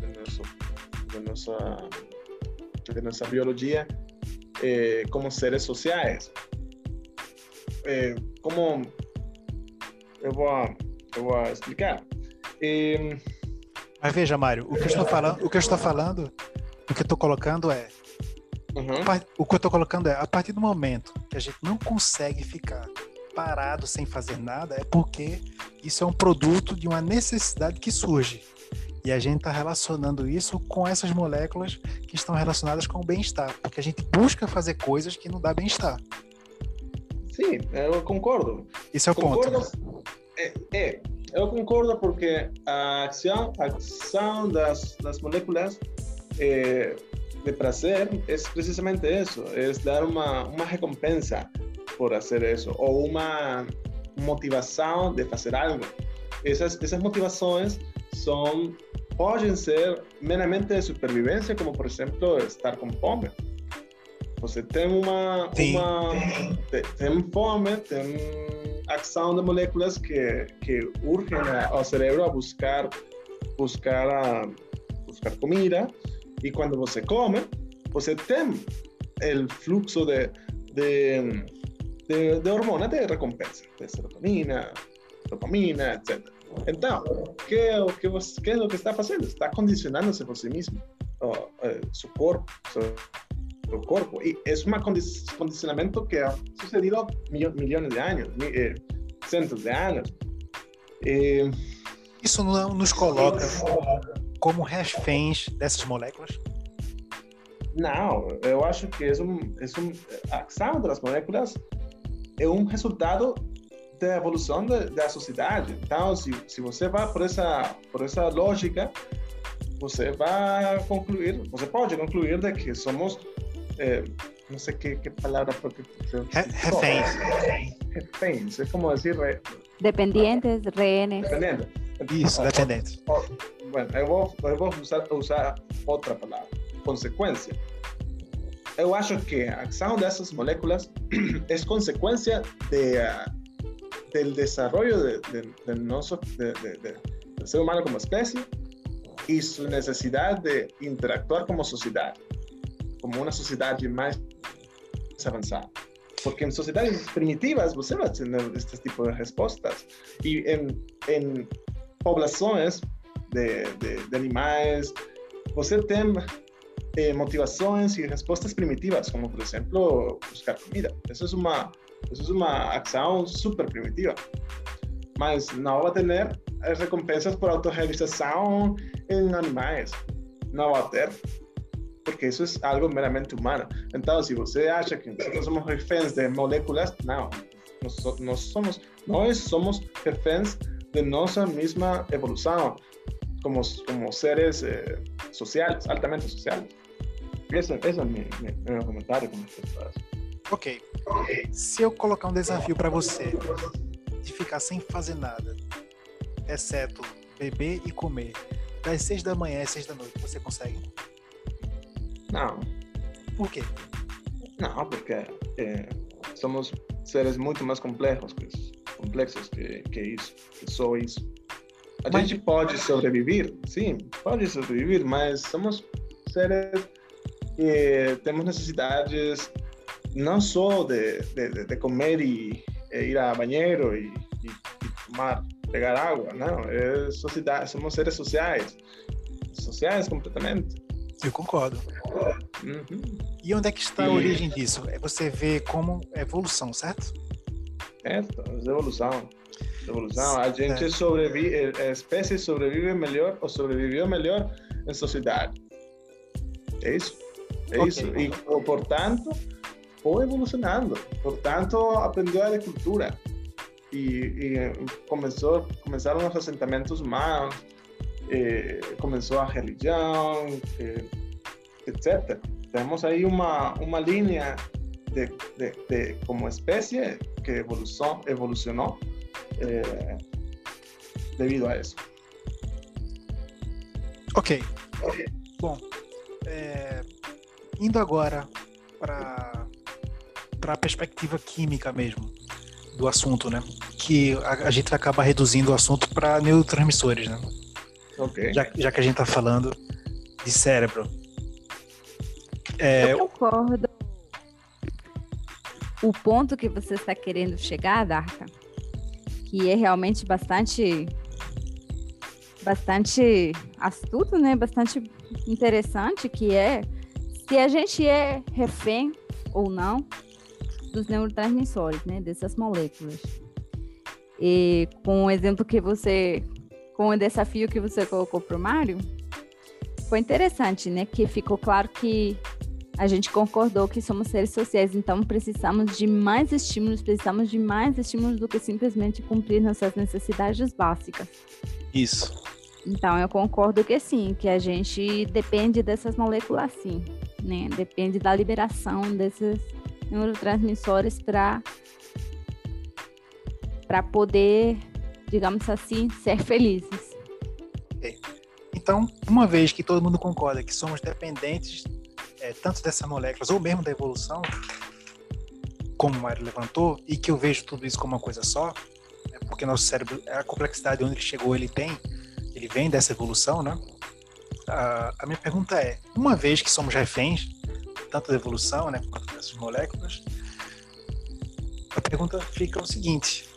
de, nosso, de, nossa, de nossa biologia eh, como seres sociais. Eh, como eu vou, eu vou explicar. Eh, Mas veja, Mário, o que eu estou falando, o que eu estou falando, o que eu estou colocando é Uhum. O que eu estou colocando é, a partir do momento que a gente não consegue ficar parado sem fazer nada, é porque isso é um produto de uma necessidade que surge. E a gente está relacionando isso com essas moléculas que estão relacionadas com o bem-estar, porque a gente busca fazer coisas que não dá bem-estar. Sim, eu concordo. Esse é o concordo, ponto. É, é, eu concordo porque a ação, a ação das, das moléculas é, de prazer é precisamente isso, é dar uma, uma recompensa por fazer isso, ou uma motivação de fazer algo. Essas, essas motivações são podem ser meramente de supervivência, como por exemplo estar com fome. Você tem uma, uma tem, tem fome, tem ação de moléculas que que urgem ao cérebro a buscar buscar a, buscar comida e quando você come, você tem o fluxo de, de, de, de hormonas de recompensa, de serotonina, dopamina, etc. Então, ¿qué, qué, qué es lo que está haciendo? Está condicionándose por sí mismo, o, eh, su cuerpo, su, su, cuerpo. Y es un condicionamiento que ha sucedido millones de años, eh, cientos de anos. Eh, Isso não nos coloca como reféns dessas moléculas? Não, eu acho que é um, é um, a ação das moléculas é um resultado da evolução da, da sociedade. Então, se, se você vai por essa, por essa lógica, você vai concluir, você pode concluir de que somos, eh, não sei que, que palavra porque reféns. Reféns, é como dizer re... dependientes, rehenes. Dependentes. Isso, dependentes. Bueno, eu vou, eu vou usar, usar outra palavra, consequência. Eu acho que a ação dessas moléculas é consequência de, del desarrollo de, de, del ser humano como especie y su necesidad de interactuar como sociedad, como una sociedad más avanzada. Porque en sociedades primitivas você vai ter este tipo de respostas. E em, em poblações de, de, de animais, você tem eh, primitivas, como por exemplo buscar comida. Isso é uma Eso es una acción súper primitiva. Mas no va a tener recompensas por autorrealización en animales. No va a tener. Porque eso es algo meramente humano. Entonces, si usted acha que nosotros somos reféns de moléculas, no. No, somos, no somos reféns de nuestra misma evolución como, como seres eh, sociales, altamente sociales. Ese es mi, mi, mi comentario con respecto a eso. Ok. Se eu colocar um desafio para você de ficar sem fazer nada, exceto beber e comer, das seis da manhã às seis da noite, você consegue? Não. Por quê? Não, porque é, somos seres muito mais complexos que isso, complexos que, que isso, que só isso. A mas... gente pode sobreviver, sim, pode sobreviver, mas somos seres que temos necessidades não só de, de, de comer e, e, ir a banheiro e, e, tomar, pegar água, não. É sociedade, somos seres sociais. sociais completamente. Eu concordo. Uhum. E onde é que está a origem disso? É você vê como evolução, certo? É, evolução. Evolução. A gente sobrevive, a espécie sobrevive melhor ou sobreviveu melhor em sociedade. É isso. É okay. isso. E, portanto, foi evolucionando. Portanto, aprendeu a cultura. E, e começou, começaram os assentamentos humanos, eh, começou a religião, eh, etc. Temos aí uma, uma linha de, de, de, como espécie que evolucionou, evolucionou eh, devido a isso. Ok. Bom, é, indo agora para a perspectiva química mesmo do assunto, né? Que a, a gente acaba reduzindo o assunto para neurotransmissores, né? Ok. Já, já que a gente está falando de cérebro. É... Eu concordo. O ponto que você está querendo chegar, Darka, que é realmente bastante bastante astuto, né? Bastante interessante, que é se a gente é refém ou não dos neurotransmissores, né? Dessas moléculas. E com o exemplo que você, com o desafio que você colocou para o Mário, foi interessante, né? Que ficou claro que a gente concordou que somos seres sociais, então precisamos de mais estímulos, precisamos de mais estímulos do que simplesmente cumprir nossas necessidades básicas. Isso. Então eu concordo que sim, que a gente depende dessas moléculas sim, né? Depende da liberação desses neurotransmissores para para poder, digamos assim, ser felizes. Okay. Então, uma vez que todo mundo concorda que somos dependentes é, tanto dessas moléculas ou mesmo da evolução, como o Mário levantou, e que eu vejo tudo isso como uma coisa só, é porque nosso cérebro, a complexidade onde ele chegou, ele tem, ele vem dessa evolução, né? A, a minha pergunta é, uma vez que somos reféns, tanto da evolução, né, quanto dessas moléculas, a pergunta fica o seguinte: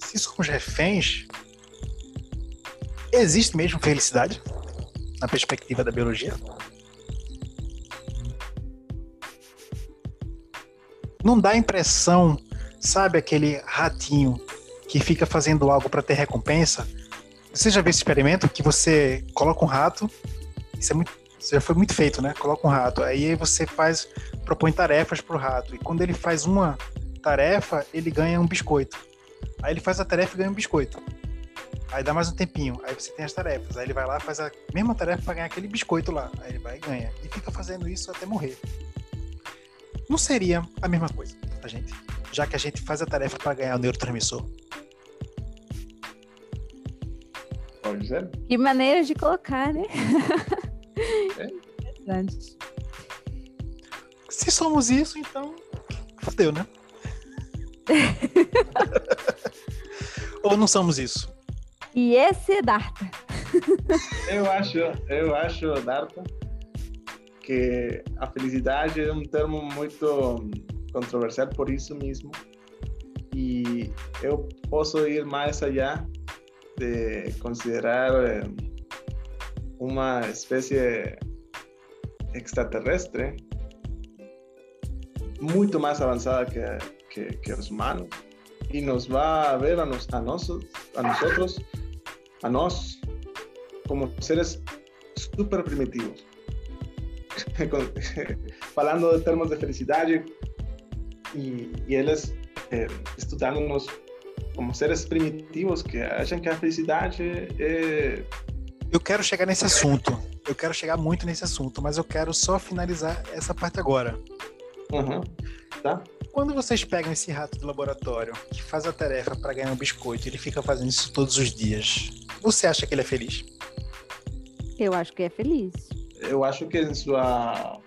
se somos reféns, existe mesmo felicidade na perspectiva da biologia? não dá a impressão, sabe, aquele ratinho que fica fazendo algo para ter recompensa? Você já viu esse experimento que você coloca um rato, isso é muito, isso já foi muito feito, né? Coloca um rato, aí você faz, propõe tarefas para o rato, e quando ele faz uma tarefa, ele ganha um biscoito. Aí ele faz a tarefa e ganha um biscoito. Aí dá mais um tempinho, aí você tem as tarefas. Aí ele vai lá faz a mesma tarefa para ganhar aquele biscoito lá. Aí ele vai e ganha. E fica fazendo isso até morrer não seria a mesma coisa a gente, já que a gente faz a tarefa para ganhar o neurotransmissor. Pode ser. Que maneira de colocar, né? É. Interessante. Se somos isso, então fodeu, né? Ou não somos isso? E esse é Darta. eu acho, eu acho, Darta, que a felicidade é um termo muito controversial por isso mesmo. E eu posso ir mais allá de considerar eh, uma espécie extraterrestre muito mais avançada que, que, que os humanos e nos vai a ver a, nos, a, nos, a nosotros, a nós, como seres super primitivos. falando de termos de felicidade e, e eles é, estudando-nos como seres primitivos que acham que a felicidade é. Eu quero chegar nesse assunto. Eu quero chegar muito nesse assunto, mas eu quero só finalizar essa parte agora. Uhum. Tá? Quando vocês pegam esse rato do laboratório que faz a tarefa para ganhar um biscoito, ele fica fazendo isso todos os dias. Você acha que ele é feliz? Eu acho que é feliz eu acho que em sua,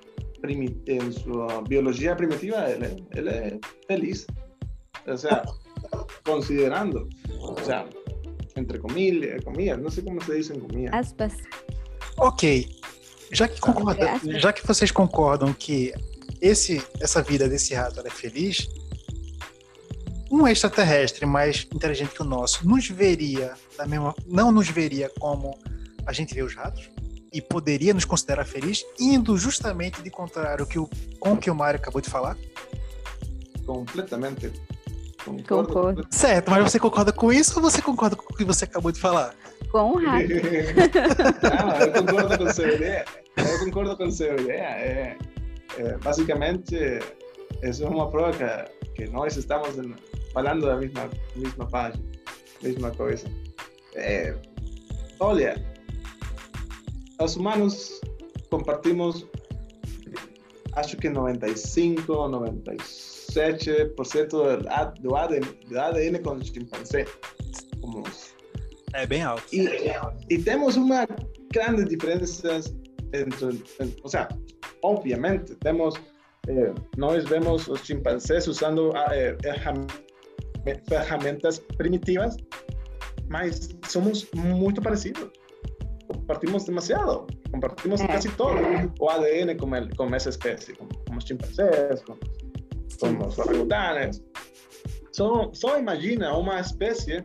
em sua biologia primitiva ele, ele é feliz. O sea, considerando, o sea, entre comillas, comillas, não sei como se diz em comillas. Aspas. Ok. Já que, concorda, já que vocês concordam que esse, essa vida desse rato é feliz, um extraterrestre mais inteligente que o nosso nos veria da mesma, não nos veria como a gente vê os ratos? e poderia nos considerar feliz, indo justamente de contrário que o, com o que o Mário acabou de falar? Completamente. Concordo. Concordo. Certo, mas você concorda com isso ou você concorda com o que você acabou de falar? Com raiva. Não, eu concordo com sua ideia. Eu concordo com sua ideia. É, é, basicamente, isso é uma prova que, que nós estamos falando da mesma, mesma página, mesma coisa. É, olha, os humanos compartimos, acho que 95, 97% do ADN, do ADN com o chimpancé. Como é bem alto. E, e temos uma grande diferença entre, ou seja, obviamente, temos, eh, nós vemos os chimpancés usando eh, ferramentas primitivas, mas somos muito parecidos compartimos demasiado, compartimos é. casi todo o ADN con, el, con esa especie, como, como los chimpancés, con, con los orangutanes. Só, só imagina uma espécie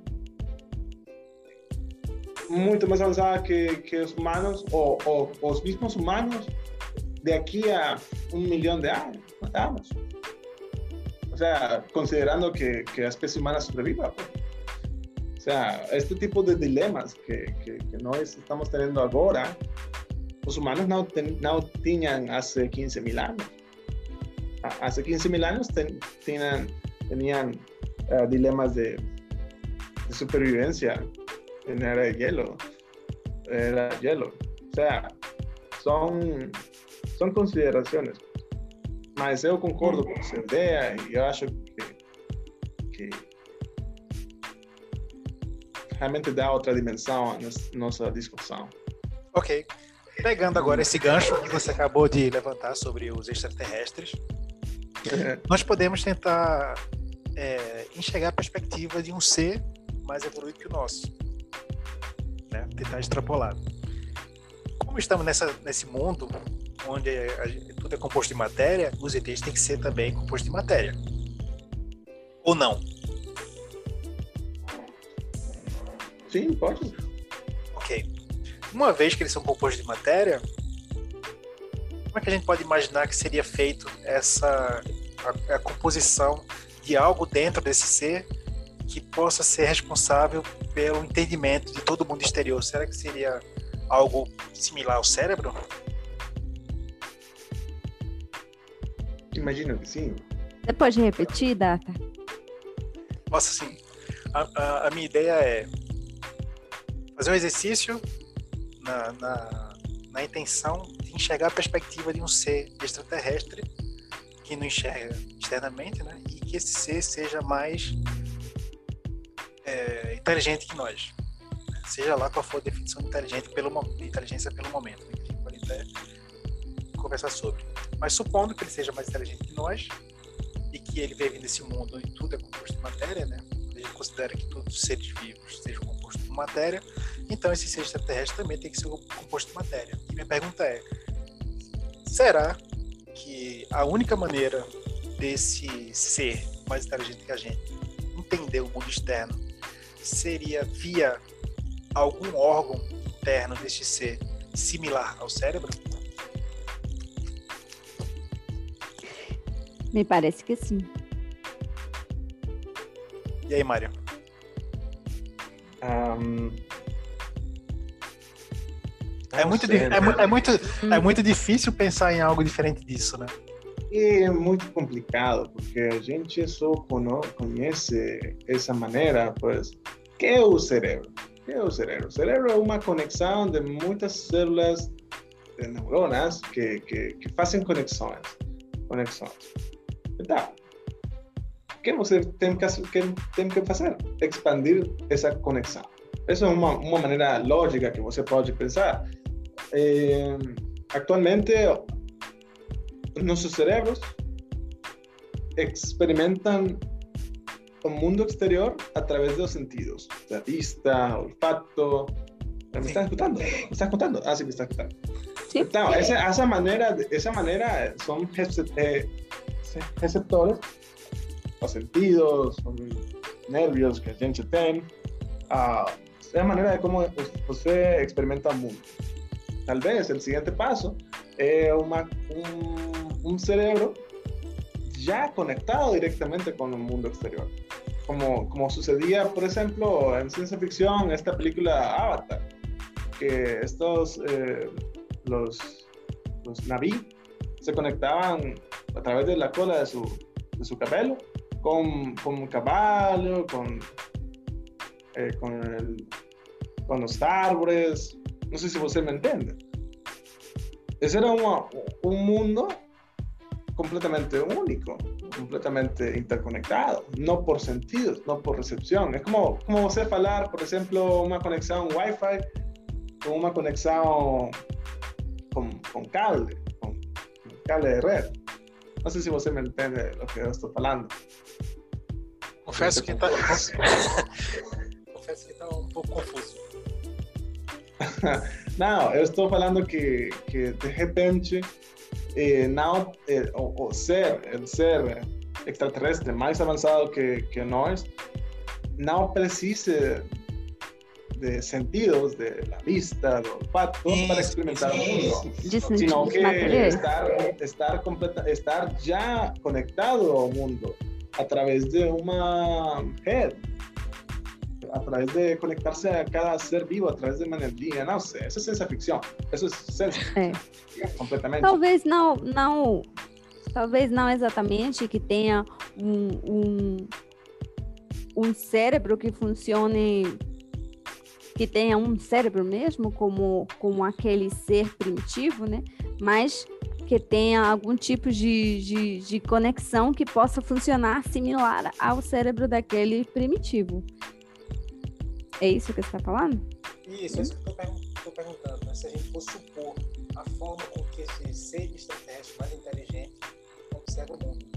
muito mais avançada que, que os humanos, ou, ou, os mesmos humanos, de aqui a um milhão de anos. anos. O sea, considerando que, que a espécie humana sobreviva. Pues. O sea, este tipo de dilemas que, que, que nós estamos tendo agora, os humanos não, ten, não tinham há 15 mil anos. Há 15 mil anos ten, tinham, tinham uh, dilemas de, de supervivência na era de gelo. Era gelo. O sea, são, são considerações. Mas eu concordo com essa ideia e eu acho que, que realmente dá outra dimensão à nossa discussão. Ok. Pegando agora esse gancho que você acabou de levantar sobre os extraterrestres, nós podemos tentar é, enxergar a perspectiva de um ser mais evoluído que o nosso. Né? Tentar extrapolar. Como estamos nessa, nesse mundo onde a, tudo é composto de matéria, os ETs têm que ser também compostos de matéria. Ou não? Sim, pode. Ok. Uma vez que eles são compostos de matéria, como é que a gente pode imaginar que seria feito essa a, a composição de algo dentro desse ser que possa ser responsável pelo entendimento de todo mundo exterior? Será que seria algo similar ao cérebro? Imagino que sim. Você pode repetir, Data? Nossa, sim. A, a, a minha ideia é fazer um exercício na, na, na, intenção enxergar a perspectiva de um ser extraterrestre que não enxerga externamente, né? E que esse ser seja mais é, inteligente que nós. Seja lá qual for a definição de, inteligente pelo, de inteligência pelo momento, né? que a gente pode até conversar sobre. Mas supondo que ele seja mais inteligente que nós e que ele veio nesse mundo onde tudo é composto de matéria, né? Ele considera que todos os seres vivos sejam compostos de matéria, então esse ser extraterrestre também tem que ser composto de matéria. E minha pergunta é: será que a única maneira desse ser mais inteligente que a gente entender o mundo externo seria via algum órgão interno deste ser similar ao cérebro? Me parece que sim. E aí, Mário? Um, é muito, sei, é, né? é, muito, é muito difícil pensar em algo diferente disso, né? E é muito complicado, porque a gente só conhece essa maneira, pois, que é o cérebro? que é o cérebro? O cérebro é uma conexão de muitas células de neuronas que, que, que fazem conexões. conexões. Então, o que você tem que, que, tem que fazer? Expandir essa conexão. Essa é uma, uma maneira lógica que você pode pensar. Eh, actualmente, nossos cérebros experimentam o mundo exterior a través de los sentidos, la vista, olfato. ¿Me estás escuchando? ¿Me estás escuchando? Ah, sí, me estás escuchando. Sí. Então, essa, essa maneira, essa maneira são receptores, os sentidos, os nervios que a gente tem. Uh, é a maneira de como você experimenta o mundo. Talvez el siguiente paso es una, un, cerebro ya conectado directamente con el mundo exterior. Como, como sucedía, por ejemplo, en ciencia ficción, esta película Avatar, que estos, eh, los, los Naví, se conectaban a través de la cola de su, de su cabello con, con un caballo, con, eh, con, con los árboles. No sé si usted me entiende. Ese era un, un mundo completamente único, completamente interconectado, no por sentidos, no por recepción. Es como, como você falar, por ejemplo, una conexión Wi-Fi con una conexión con, con cable, con, cable de red. No sé si você me entende lo que yo estoy hablando. Confesso que está Confesso que está um pouco confuso. não, eu estou falando que, que de repente eh, não, eh, o, o, ser, el ser extraterrestre mais avançado que, que nós, não precisa de sentidos, de la vista, do olfato, para experimentar o mundo, sino que estar, estar, completa, estar já conectado ao mundo a través de uma red, a través de conectarse a cada ser vivo, a través de energia, não sei, isso é ciência ficção, isso é ciência é. completamente. Talvez não, não, talvez não exatamente que tenha um, um, um cérebro que funcione que tenha um cérebro mesmo, como, como aquele ser primitivo, né? Mas que tenha algum tipo de, de, de, conexão que possa funcionar similar ao cérebro daquele primitivo. É isso que você está falando? Isso, é isso que eu estou perguntando. Né? Se a gente for supor a forma com que esse ser extraterrestre mais inteligente observa o mundo.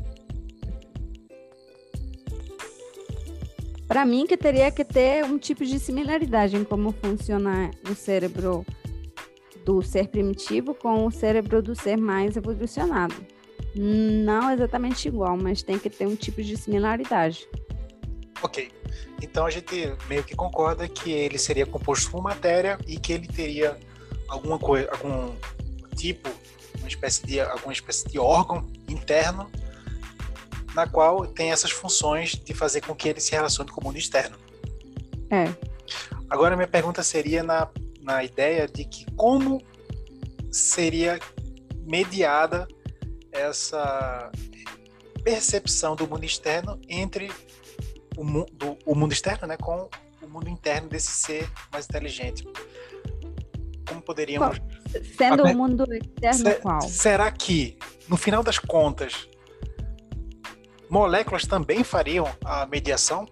Para mim, que teria que ter um tipo de similaridade em como funciona o cérebro do ser primitivo com o cérebro do ser mais evolucionado. Não exatamente igual, mas tem que ter um tipo de similaridade. Ok. Então a gente meio que concorda que ele seria composto por matéria e que ele teria alguma coisa, algum tipo, uma espécie de alguma espécie de órgão interno na qual tem essas funções de fazer com que ele se relacione com o mundo externo. É. Agora minha pergunta seria na na ideia de que como seria mediada essa percepção do mundo externo entre o mundo, o mundo externo né, com o mundo interno desse ser mais inteligente. Como poderíamos. Sendo o mundo externo se, qual? Será que, no final das contas, moléculas também fariam a mediação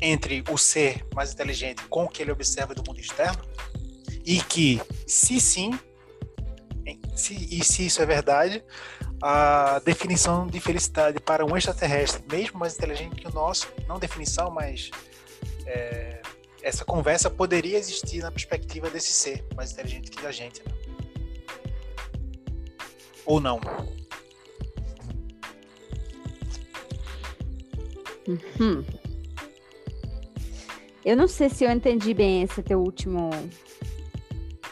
entre o ser mais inteligente com o que ele observa do mundo externo? E que, se sim, se, e se isso é verdade, a definição de felicidade para um extraterrestre, mesmo mais inteligente que o nosso, não definição, mas é, essa conversa poderia existir na perspectiva desse ser mais inteligente que a gente. Né? Ou não? Uhum. Eu não sei se eu entendi bem esse teu último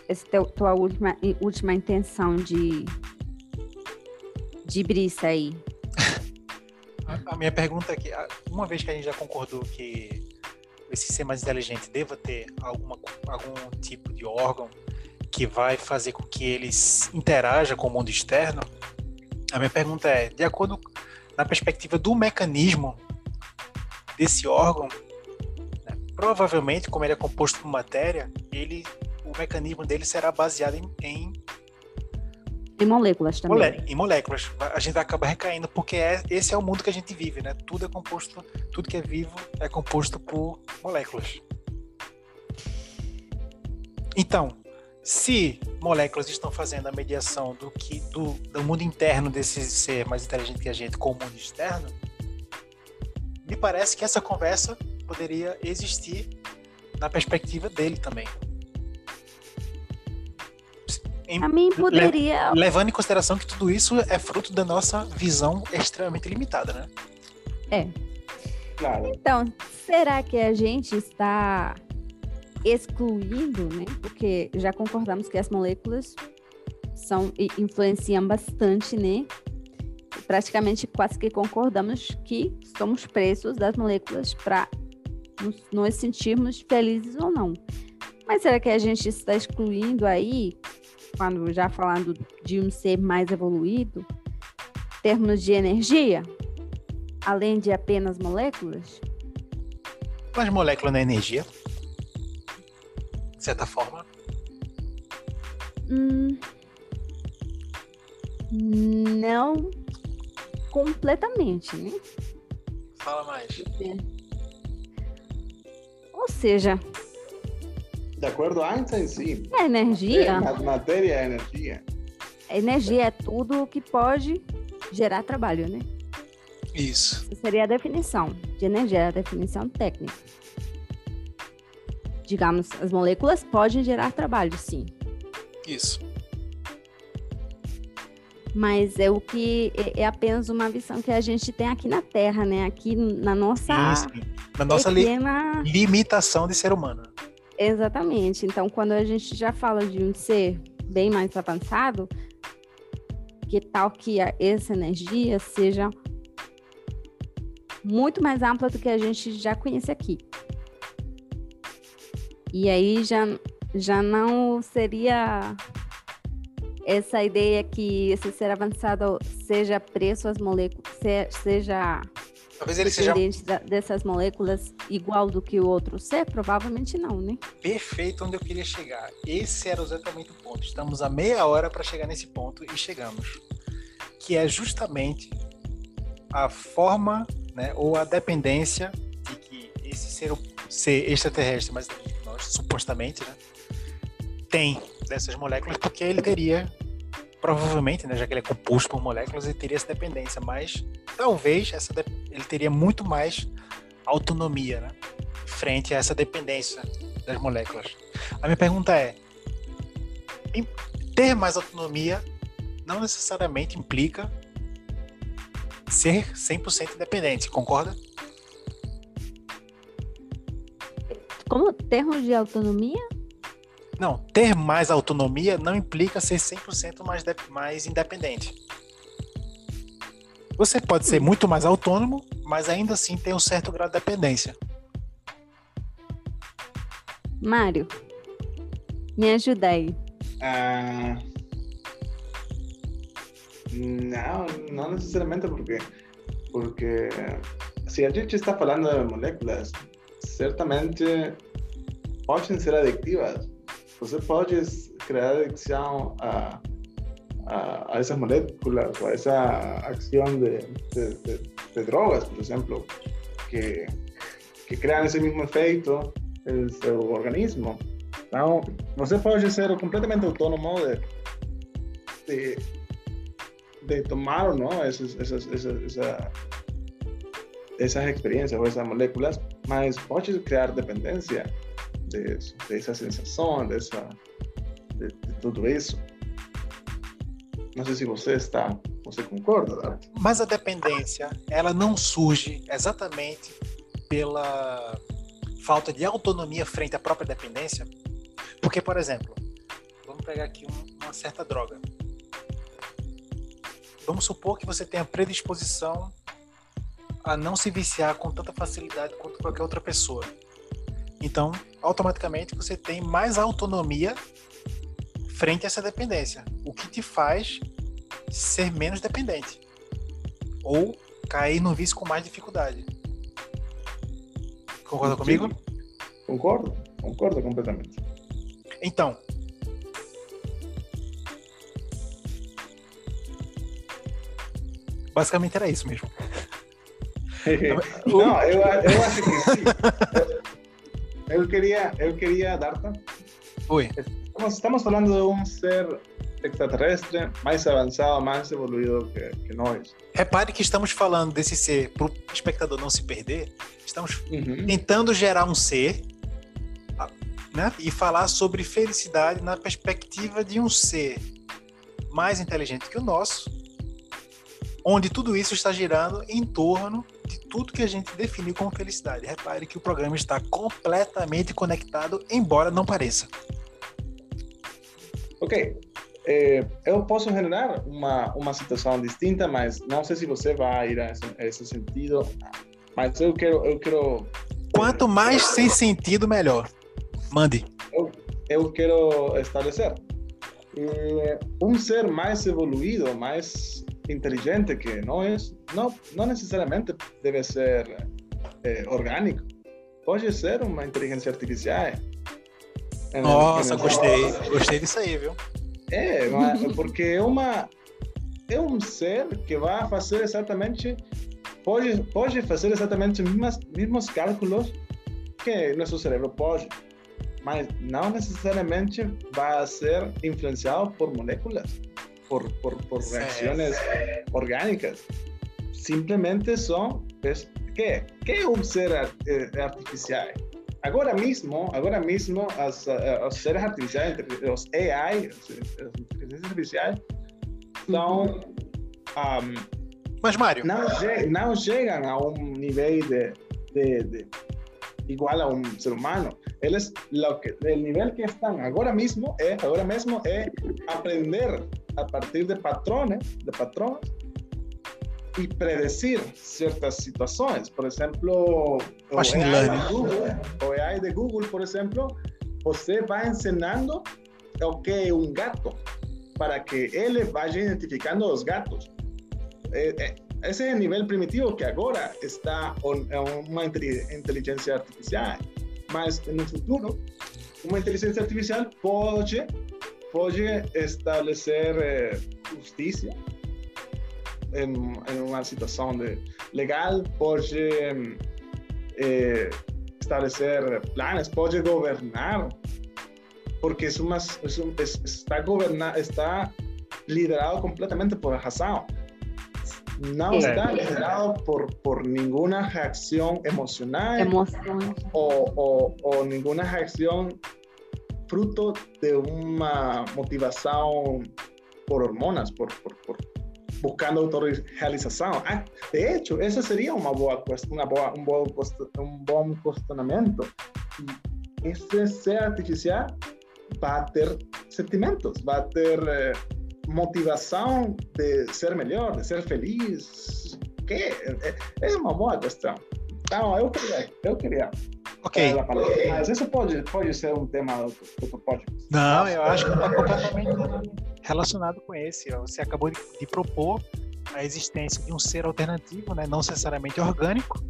essa tua última, última intenção de, de brisa aí? a, a, minha pergunta é que, uma vez que a gente já concordou que esse ser mais inteligente deva ter alguma, algum tipo de órgão que vai fazer com que ele interaja com o mundo externo, a minha pergunta é, de acordo na perspectiva do mecanismo desse órgão, né, provavelmente, como ele é composto por matéria, ele o mecanismo dele será baseado em, em em moléculas também. Em moléculas. A gente acaba recaindo, porque é, esse é o mundo que a gente vive, né? Tudo é composto, tudo que é vivo é composto por moléculas. Então, se moléculas estão fazendo a mediação do que do, do mundo interno desse ser mais inteligente que a gente com o mundo externo, me parece que essa conversa poderia existir na perspectiva dele também em, a mim poderia. Le, levando em consideração que tudo isso é fruto da nossa visão extremamente limitada, né? É. Claro. Então, será que a gente está excluindo, né? Porque já concordamos que as moléculas são influenciam bastante, né? Praticamente quase que concordamos que somos presos das moléculas para nos, nos sentirmos felizes ou não. Mas será que a gente está excluindo aí, quando já falando de um ser mais evoluído, termos de energia, além de apenas moléculas? Mas molécula não é energia? De certa forma? Hum, não completamente, né? Fala mais. É. Ou seja, de acordo a Einstein, sim. É energia. É, matéria é energia. Energia é tudo que pode gerar trabalho, né? Isso. Essa seria a definição de energia, a definição técnica. Digamos, as moléculas podem gerar trabalho, sim. Isso. Mas é o que é, é apenas uma visão que a gente tem aqui na Terra, né? Aqui na nossa, na nossa pequena... li limitação de ser humano. Exatamente. Então, quando a gente já fala de um ser bem mais avançado, que tal que essa energia seja muito mais ampla do que a gente já conhece aqui. E aí já, já não seria essa ideia que esse ser avançado seja preço às moléculas, seja Talvez ele seja. Da, dessas moléculas igual do que o outro ser? Provavelmente não, né? Perfeito onde eu queria chegar. Esse era exatamente o ponto. Estamos a meia hora para chegar nesse ponto e chegamos. Que é justamente a forma, né, ou a dependência de que esse ser, ser extraterrestre, mas nós supostamente, né, tem dessas moléculas, porque ele teria provavelmente, né, já que ele é composto por moléculas, ele teria essa dependência, mas talvez essa ele teria muito mais autonomia né, frente a essa dependência das moléculas. A minha pergunta é: ter mais autonomia não necessariamente implica ser 100% independente, concorda? Como termos de autonomia? Não, ter mais autonomia não implica ser 100% mais, mais independente. Você pode ser muito mais autônomo, mas ainda assim tem um certo grau de dependência. Mário, me ajuda aí. Ah, não, não necessariamente porque, porque se a gente está falando de moléculas, certamente podem ser adictivas você pode criar adicção a, a, a, essas moléculas, a essa acción de, de, de, de drogas, por exemplo, que, que criam esse mesmo efeito em seu organismo. Então, você pode ser completamente autônomo de, de, de tomar ou não essas, essas, essas, essa, essas experiências ou essas moléculas, mas pode criar dependência de, de essa sensação, dessa, de, de tudo isso. Não sei se você está, você concorda? Mas a dependência, ela não surge exatamente pela falta de autonomia frente à própria dependência? Porque, por exemplo, vamos pegar aqui uma certa droga. Vamos supor que você tenha predisposição a não se viciar com tanta facilidade quanto qualquer outra pessoa. Então, automaticamente você tem mais autonomia frente a essa dependência, o que te faz ser menos dependente ou cair no vício com mais dificuldade. Concorda Sim. comigo? Concordo, concordo completamente. Então, basicamente era isso mesmo. Não, eu, eu acho que sim. Eu queria, eu queria dar-te. Estamos falando de um ser extraterrestre mais avançado, mais evoluído que, que nós. Repare que estamos falando desse ser, para o espectador não se perder, estamos uhum. tentando gerar um ser né, e falar sobre felicidade na perspectiva de um ser mais inteligente que o nosso, onde tudo isso está girando em torno de tudo que a gente definiu como felicidade. Repare que o programa está completamente conectado, embora não pareça. Ok. É, eu posso generar uma, uma situação distinta, mas não sei se você vai ir a esse, a esse sentido. Mas eu quero, eu quero. Quanto mais sem sentido, melhor. Mande. Eu, eu quero estabelecer é, um ser mais evoluído, mais inteligente que não é, não, não necessariamente deve ser é, orgânico. Pode ser uma inteligência artificial. Nossa, gostei. Gostei disso aí, viu? É, porque é uma é um ser que vai fazer exatamente pode pode fazer exatamente os mesmos cálculos que nosso cérebro pode, mas não necessariamente vai ser influenciado por moléculas por, por, por reacciones orgánicas. Simplemente son, pues, ¿qué? ¿Qué es un ser eh, artificial? Agora mesmo, agora mesmo, as, os seres artificiais, os AI, as inteligências artificiais, são. Um, Mas, Mário. Não, não chegam a um nível de, de, de, igual a um ser humano. Eles, lo que, el nível que estão agora mesmo é, agora mesmo é aprender a partir de patrones, de patrones, y predecir ciertas situaciones. Por ejemplo, o AI, de Google, o AI de Google, por ejemplo, usted va enseñando o que un gato para que él vaya identificando los gatos. Eh, eh, ese es el nivel primitivo que ahora está en una inteligencia artificial. Mas en el futuro, una inteligencia artificial puede puede establecer eh, justicia en, una situación de legal, puede eh, establecer planes, puede gobernar, porque es más, está, goberna, está liderado completamente por el Hassan. No está liderado por, por ninguna reacción emocional o, o, o ninguna reacción fruto de una motivación por hormonas, por, por, por buscando autorrealización. Ah, de hecho, ese sería una boa, una boa, un, buen, un buen cuestionamiento. Ese ser artificial va a tener sentimientos, va a tener eh, motivación de ser mejor, de ser feliz. ¿Qué? Es una boa cuestión. No, yo quería, yo queria Ok. Mas isso pode, pode ser um tema do outro podcast. Não, eu acho que está completamente relacionado com esse. Você acabou de, de, propor a existência de um ser alternativo, né, não necessariamente orgânico,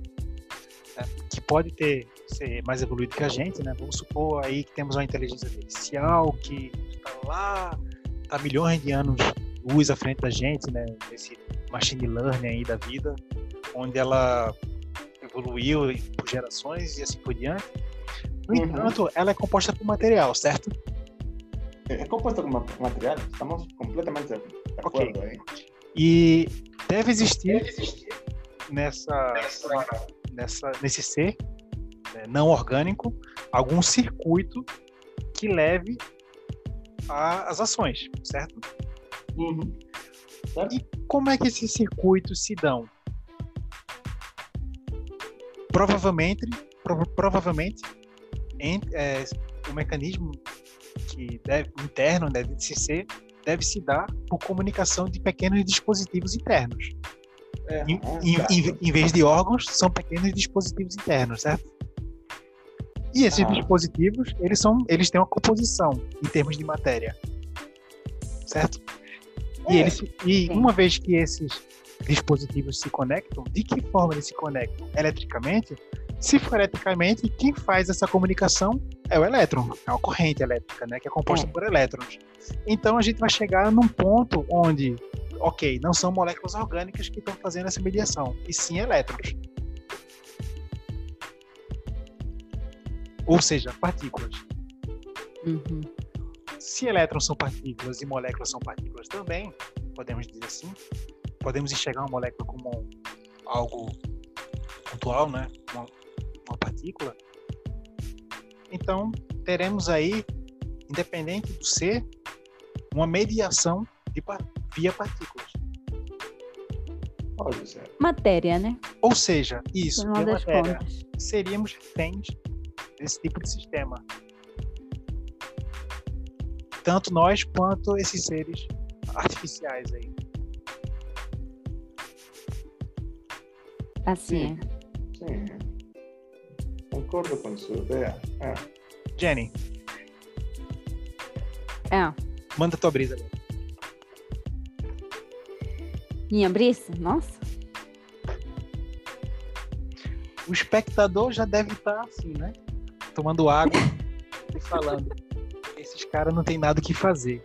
né, que pode ter ser mais evoluído que a gente, né? Vamos supor aí que temos uma inteligência artificial que está lá, está milhões de anos luz à frente da gente, né? Esse machine learning aí da vida, onde ela evoluiu por gerações e assim por diante. No uhum. entanto, ela é composta por material, certo? É composta por material, estamos completamente de acordo okay. E deve existir, deve existir. Nessa, nessa, nesse ser né, não orgânico algum circuito que leve às ações, certo? Uhum. certo? E como é que esses circuitos se dão? Provavelmente, provavelmente em, é, o mecanismo que deve, interno deve se ser deve se dar por comunicação de pequenos dispositivos internos. É, em, em, em, em, vez de órgãos, são pequenos dispositivos internos, certo? E esses ah. dispositivos, eles são, eles têm uma composição em termos de matéria, certo? É. E, eles, e uma vez que esses dispositivos se conectam, de que forma eles se conectam? Eletricamente? Se for eletricamente, quem faz essa comunicação é o elétron, é uma corrente elétrica, né, que é composta é. por elétrons. Então a gente vai chegar num ponto onde, ok, não são moléculas orgânicas que estão fazendo essa mediação, e sim elétrons. Ou seja, partículas. Uhum. Se elétrons são partículas e moléculas são partículas também, podemos dizer assim, podemos enxergar uma molécula como algo pontual, né? Uma, uma partícula. Então, teremos aí, independente do ser, uma mediação de, via partículas. Matéria, né? Ou seja, isso, via matéria, contas. seríamos reféns desse tipo de sistema. Tanto nós quanto esses seres artificiais aí. Assim, Sim. Concordo com sua ideia. É. Jenny, é. é. manda tua brisa. Minha brisa? Nossa. O espectador já deve estar assim, né? Tomando água e falando. Esses caras não tem nada o que fazer.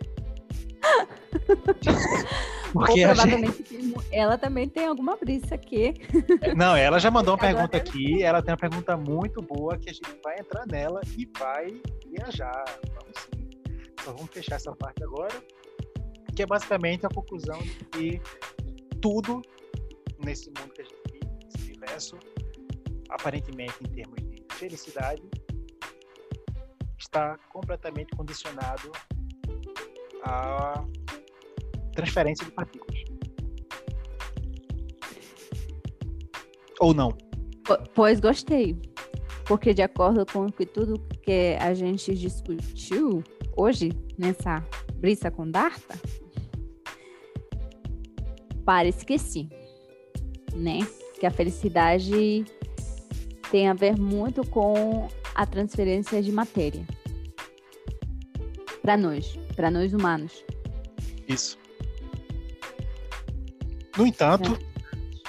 Ou Porque a gente... provavelmente tem- ela também tem alguma brisa aqui. Não, ela já mandou uma pergunta aqui. Ela tem uma pergunta muito boa que a gente vai entrar nela e vai viajar. Vamos sim. Só vamos fechar essa parte agora. Que é basicamente a conclusão de que tudo nesse mundo que a gente vive, nesse universo, aparentemente em termos de felicidade, está completamente condicionado à transferência de partículas. Ou não? Po- Pois gostei. Porque de acordo com que tudo que a gente discutiu hoje, nessa brisa com Darta, parece que sim. Né? Que a felicidade tem a ver muito com a transferência de matéria. Para nós, para nós humanos. Isso. No entanto,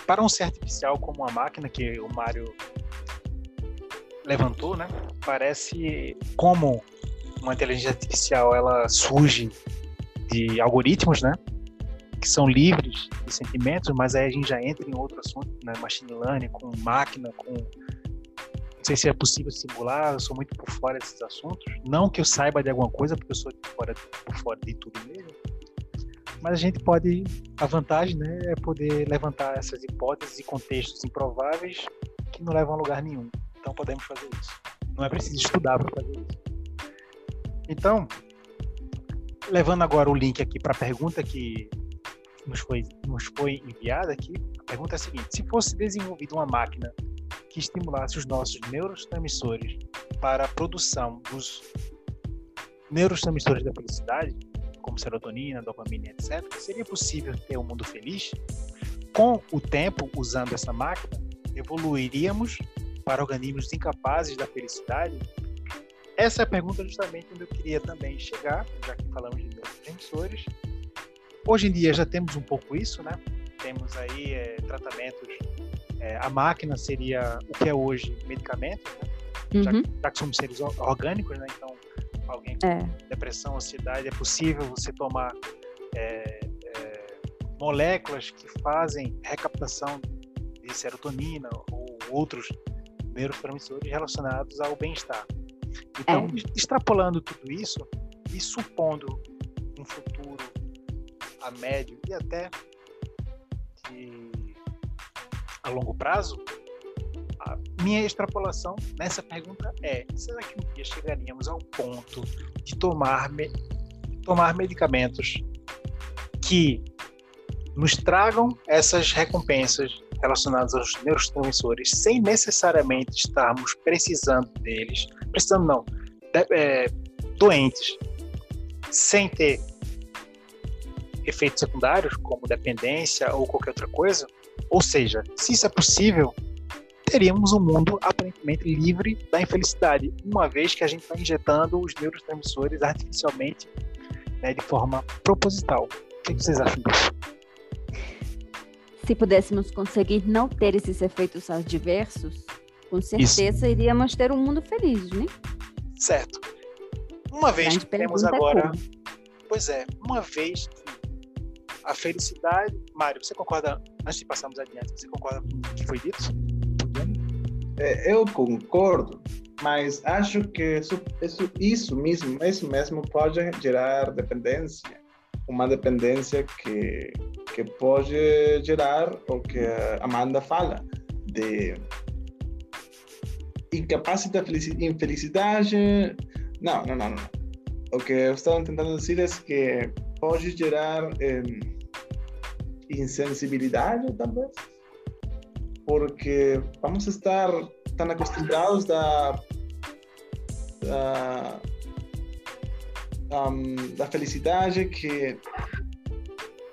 para um ser artificial como a máquina que o Mário levantou, né? Parece como uma inteligência artificial ela surge de algoritmos, né? Que são livres de sentimentos, mas aí a gente já entra em outro assunto, né? Machine learning, com máquina, com não sei se é possível simular, eu sou muito por fora desses assuntos. Não que eu saiba de alguma coisa, porque eu sou de fora, por fora de tudo mesmo. Mas a gente pode, a vantagem né, é poder levantar essas hipóteses e contextos improváveis que não levam a lugar nenhum. Então podemos fazer isso. Não é preciso estudar para fazer isso. Então, levando agora o link aqui para a pergunta que nos foi, nos foi enviada aqui, a pergunta é a seguinte: se fosse desenvolvida uma máquina que estimulasse os nossos neurotransmissores para a produção dos neurotransmissores da felicidade, como serotonina, dopamina, etc., seria possível ter um mundo feliz? Com o tempo, usando essa máquina, evoluiríamos para organismos incapazes da felicidade? Essa é a pergunta justamente onde eu queria também chegar, já que falamos de neurotransmissores. Hoje em dia já temos um pouco isso, né? Temos aí é, tratamentos. é, a máquina seria o que é hoje medicamento, né? já, Uhum. já que somos seres or- orgânicos, né? Então, alguém com É. depressão, ansiedade, é possível você tomar é, é, moléculas que fazem recaptação de serotonina ou outros neurotransmissores relacionados ao bem-estar. Então, extrapolando tudo isso e supondo um futuro a médio e até de, a longo prazo, minha extrapolação nessa pergunta é: será que um dia chegaríamos ao ponto de tomar, me- tomar medicamentos que nos tragam essas recompensas relacionadas aos neurotransmissores sem necessariamente estarmos precisando deles, precisando não, de- é, doentes, sem ter efeitos secundários, como dependência ou qualquer outra coisa? Ou seja, se isso é possível, teríamos um mundo aparentemente livre da infelicidade, uma vez que a gente está injetando os neurotransmissores artificialmente né, de forma proposital. O que que vocês acham disso? Se pudéssemos conseguir não ter esses efeitos adversos, com certeza iríamos ter um mundo feliz, né? Certo. Uma vez que temos é agora. Pois é, uma vez que a felicidade. Mário, você concorda, antes de passarmos adiante, você concorda com o que foi dito? É, eu concordo, mas acho que isso, isso, isso mesmo, isso mesmo pode gerar dependência. Uma dependência que, que pode gerar o que a Amanda fala, de incapacidade, felici- infelicidade. Não, não, não, não. O que eu estava tentando dizer é que pode gerar em, insensibilidade, talvez. Porque vamos estar tan acostumbrados a, a, um, da felicidade que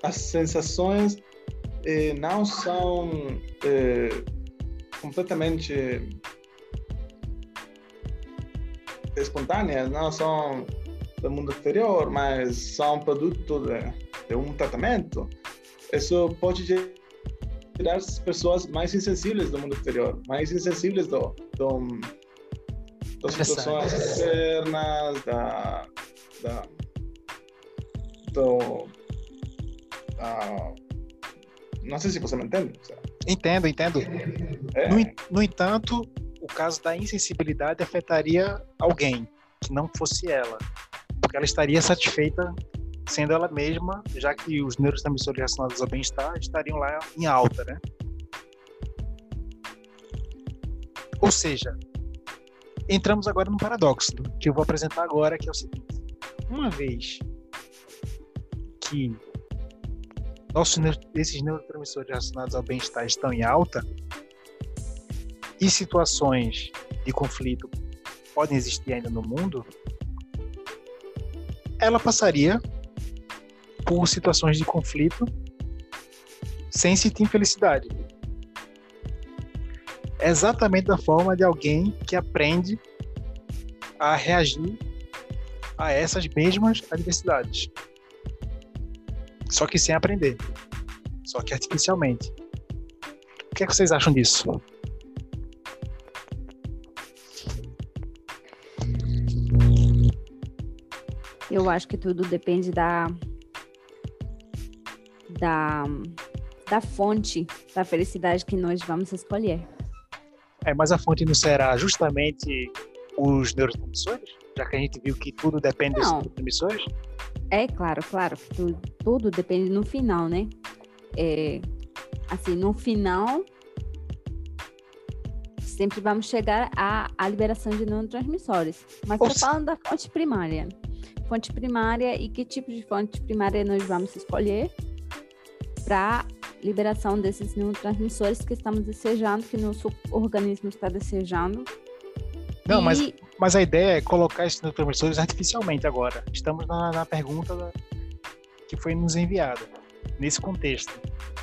as sensações eh, não são eh, completamente espontâneas, não são do mundo exterior, mas são produto de, de um tratamento. Isso pode gerar pessoas mais insensíveis do mundo exterior, mais insensíveis do, do das situações externas, da, da do, uh, não sei se você me entende. Entendo, entendo. É. No, no entanto, o caso da insensibilidade afetaria alguém que não fosse ela, porque ela estaria satisfeita sendo ela mesma, já que os neurotransmissores relacionados ao bem-estar estariam lá em alta, né? Ou seja, entramos agora no paradoxo que eu vou apresentar agora, que é o seguinte: uma vez que nossos, esses neurotransmissores relacionados ao bem-estar estão em alta e situações de conflito podem existir ainda no mundo, ela passaria por situações de conflito sem sentir infelicidade. É exatamente da forma de alguém que aprende a reagir a essas mesmas adversidades só que sem aprender, só que artificialmente. O que, é que vocês acham disso? Eu acho que tudo depende da da da fonte da felicidade que nós vamos escolher. É, mas a fonte não será justamente os neurotransmissores? Já que a gente viu que tudo depende não. dos neurotransmissores? É, claro, claro. Tudo, tudo depende no final, né? É, assim, no final, sempre vamos chegar à, à liberação de neurotransmissores. Mas estou falando da fonte primária. Fonte primária e que tipo de fonte primária nós vamos escolher para liberação desses neurotransmissores que estamos desejando, que nosso organismo está desejando. Não, e... mas mas a ideia é colocar esses neurotransmissores artificialmente agora. Estamos na, na pergunta da, que foi nos enviada. Nesse contexto.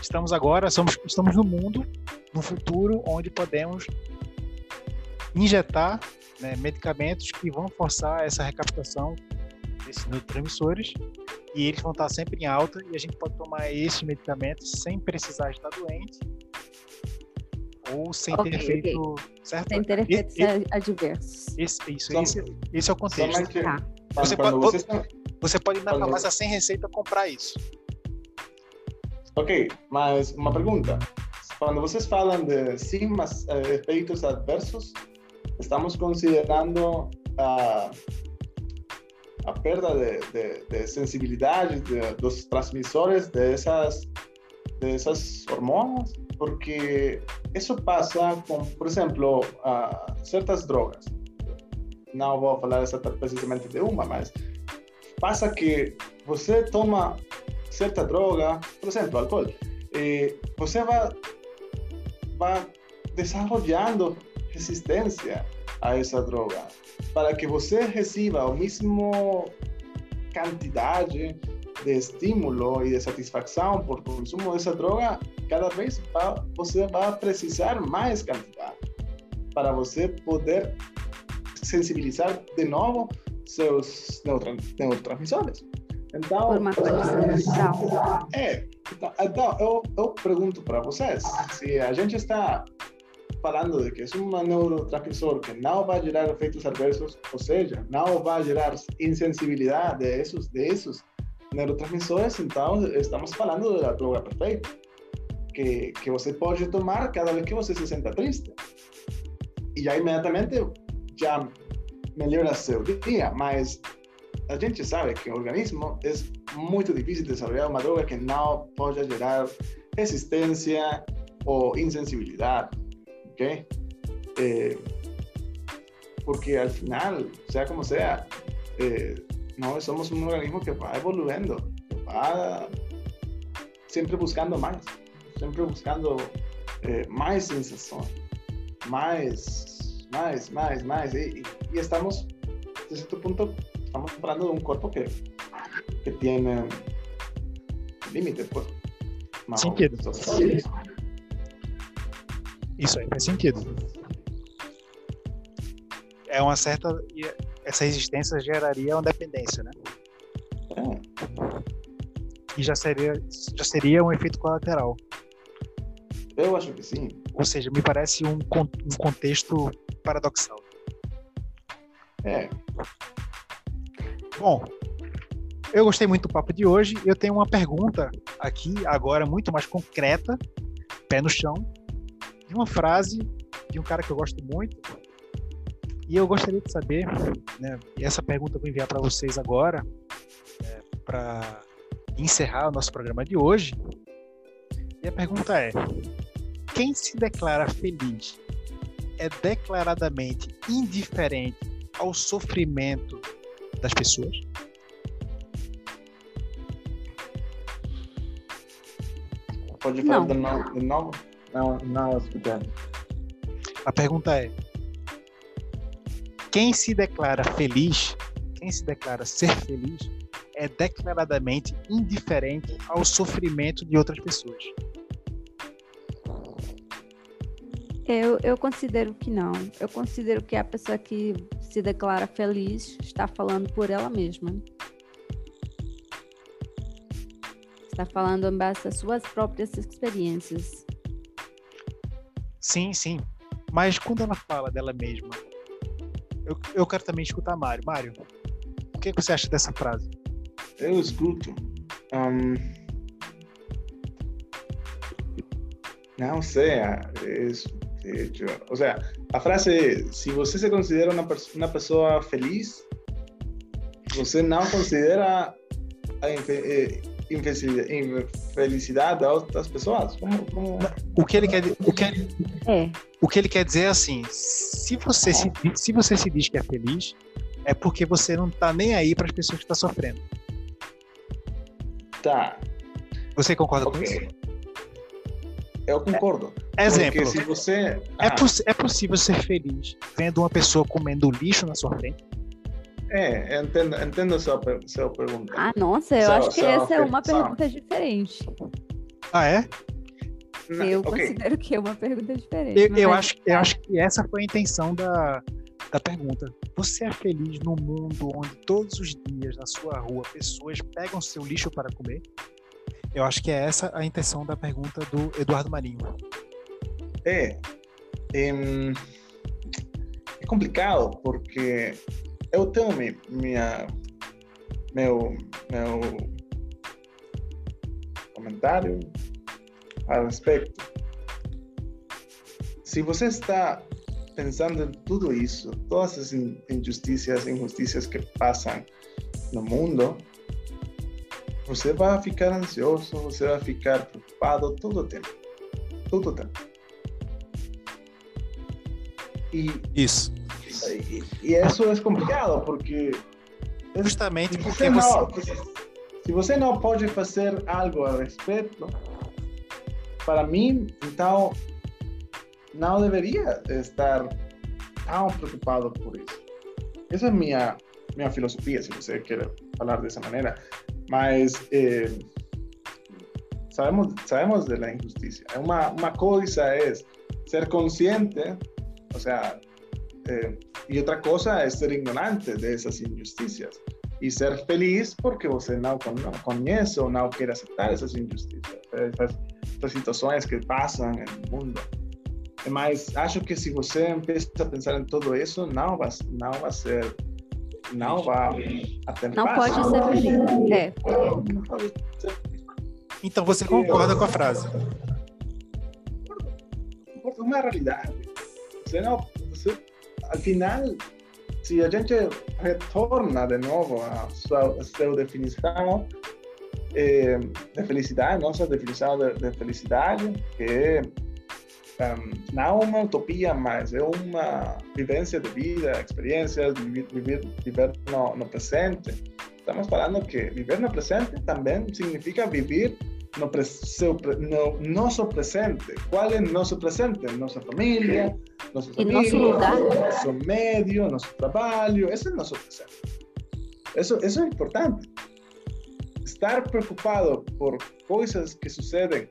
Estamos agora, somos, estamos no mundo, no futuro, onde podemos injetar né, medicamentos que vão forçar essa recaptação desses neurotransmissores e eles vão estar sempre em alta e a gente pode tomar esses medicamentos sem precisar estar doente ou sem okay, ter feito okay. certo? Sem ter efeitos e, adversos. Esse, isso, esse, esse é o contexto. Que, tá. você, pode, você, você pode ir na farmácia sem receita comprar isso. Ok, mas uma pergunta. Quando vocês falam de sim, mas uh, efeitos adversos, estamos considerando a, a perda de, de, de sensibilidade de, dos transmissores dessas, dessas hormonas? porque isso passa com, por exemplo, uh, certas drogas. Não vou falar precisamente de uma, mas passa que você toma certa droga, por exemplo, álcool, e você vai, vai desenvolvendo resistência a essa droga para que você receba a mesma quantidade de estímulo e de satisfação por consumo dessa droga cada vez você vai precisar mais quantidade para você poder sensibilizar de novo seus neurotransmissores. Então, é, então, então eu, eu pergunto para vocês, se a gente está falando de que é um neurotransmissor que não vai gerar efeitos adversos, ou seja, não vai gerar insensibilidade de esses, de esses neurotransmissores, então estamos falando da droga perfeita que, que você pode tomar cada vez que você se senta triste. E já imediatamente já melhora seu dia, mas a gente sabe que o organismo é muito difícil de desenvolver uma droga que não pode gerar resistência ou insensibilidade, ok? É, porque al final, sea como sea, eh, nós somos um organismo que vai evoluindo, que vai sempre buscando mais. siempre buscando é, mais sensação, mais, mais, mais, mais. E, e, estamos, de certo ponto, estamos falando de um corpo que, que tem límites, pues. Sentido. Isso aí faz sentido. É uma certa. Essa resistência geraria uma dependência, né? É. E já seria, já seria um efeito colateral. Eu acho que sim. Ou seja, me parece um, um contexto paradoxal. É. Bom, eu gostei muito do papo de hoje. Eu tenho uma pergunta aqui, agora muito mais concreta, pé no chão, de uma frase de um cara que eu gosto muito. E eu gostaria de saber, né, e essa pergunta eu vou enviar para vocês agora, é, para encerrar o nosso programa de hoje. E a pergunta é: quem se declara feliz é declaradamente indiferente ao sofrimento das pessoas? Pode falar de novo? De novo? Não, não escutando. A pergunta é: quem se declara feliz, quem se declara ser feliz, é declaradamente indiferente ao sofrimento de outras pessoas? Eu, eu considero que não. Eu considero que a pessoa que se declara feliz está falando por ela mesma. Está falando em base às suas próprias experiências. Sim, sim. Mas quando ela fala dela mesma, eu, eu quero também escutar Mário. Mário, o que, que você acha dessa frase? Eu escuto. Um... Não sei. É, o sea, a frase é: se você se considera uma, uma pessoa feliz, você não considera a infelicidade das outras pessoas. Como, como... O que ele quer, o que ele, é. o que ele quer dizer é assim: se você se, se você se diz que é feliz, é porque você não está nem aí para as pessoas que estão tá sofrendo. Tá. Você concorda okay. com isso? Eu concordo. Exemplo. se você... É ah. É, poss é possível ser feliz vendo uma pessoa comendo lixo na sua frente? É, entendo, entendo a sua, sua pergunta. Ah, nossa, eu so, acho que so, essa é uma pergunta diferente. Ah, é? Eu okay. considero que é uma pergunta diferente. Eu, eu é acho, eu acho que essa foi a intenção da, da pergunta. Você é feliz num mundo onde todos os dias na sua rua pessoas pegam seu lixo para comer? Eu acho que é essa a intenção da pergunta do Eduardo Marinho. É. É, é complicado porque eu tenho minha, meu, meu comentário a respeito. Se você está pensando em tudo isso, todas as injustiças, injustiças que passam no mundo, você vai ficar ansioso, você vai ficar preocupado todo o tempo. Todo o tempo. E, isso. E, e isso é complicado, porque. Justamente porque você. Não, se você não pode fazer algo a respeito, para mim, então, não deveria estar tão preocupado por isso. Essa é minha minha filosofia, se você quer falar dessa maneira. Mas eh, sabemos, sabemos de la injusticia. Uma, uma coisa é ser consciente, o sea, eh, e outra coisa é ser ignorante dessas injustiças. E ser feliz porque você não, não conhece ou não quer aceitar essas injustiças, essas, essas situações que passam no mundo. Mas acho que se você empieza a pensar em tudo isso, não vai, não vai ser não vai até Não pode ser feliz. É. Então você concorda com a frase? Uma realidade. Você não, ao final, se a gente retorna de novo à sua, à sua definição eh, de felicidade, nossa definição de, de felicidade, que é um, não uma utopia, mas é uma vivência de vida, experiências, viver no, no, presente. Estamos falando que viver no presente também significa viver no, seu, no nosso presente. Qual é nosso presente? Nossa família, nossos E amigos, nosso lugar. nosso meio, nosso trabalho. Esse é o nosso presente. Isso, isso é importante. Estar preocupado por coisas que sucedem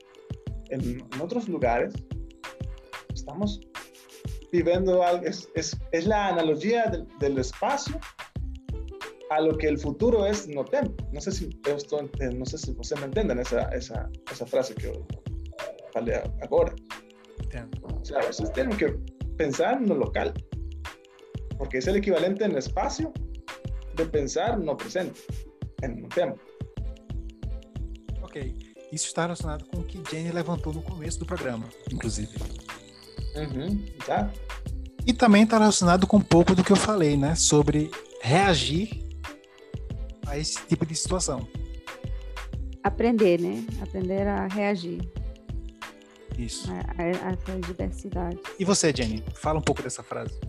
em, em outros lugares, estamos vivendo algo, es, es, es la analogía del, del, espacio a lo que el futuro es no tempo. No sé si, eu estou, no sé si você me entendem essa, essa, essa frase que eu falei agora. Entendo. O sea, vocês têm que pensar no local, porque es el equivalente en espacio de pensar no presente, en no tempo. Ok. Isso está relacionado com o que Jenny levantou no começo do programa, inclusive. Uhum, tá? E também está relacionado com um pouco do que eu falei, né? Sobre reagir a esse tipo de situação. Aprender, né? Aprender a reagir Isso. a, a, a essa diversidade. E você, Jenny? Fala um pouco dessa frase.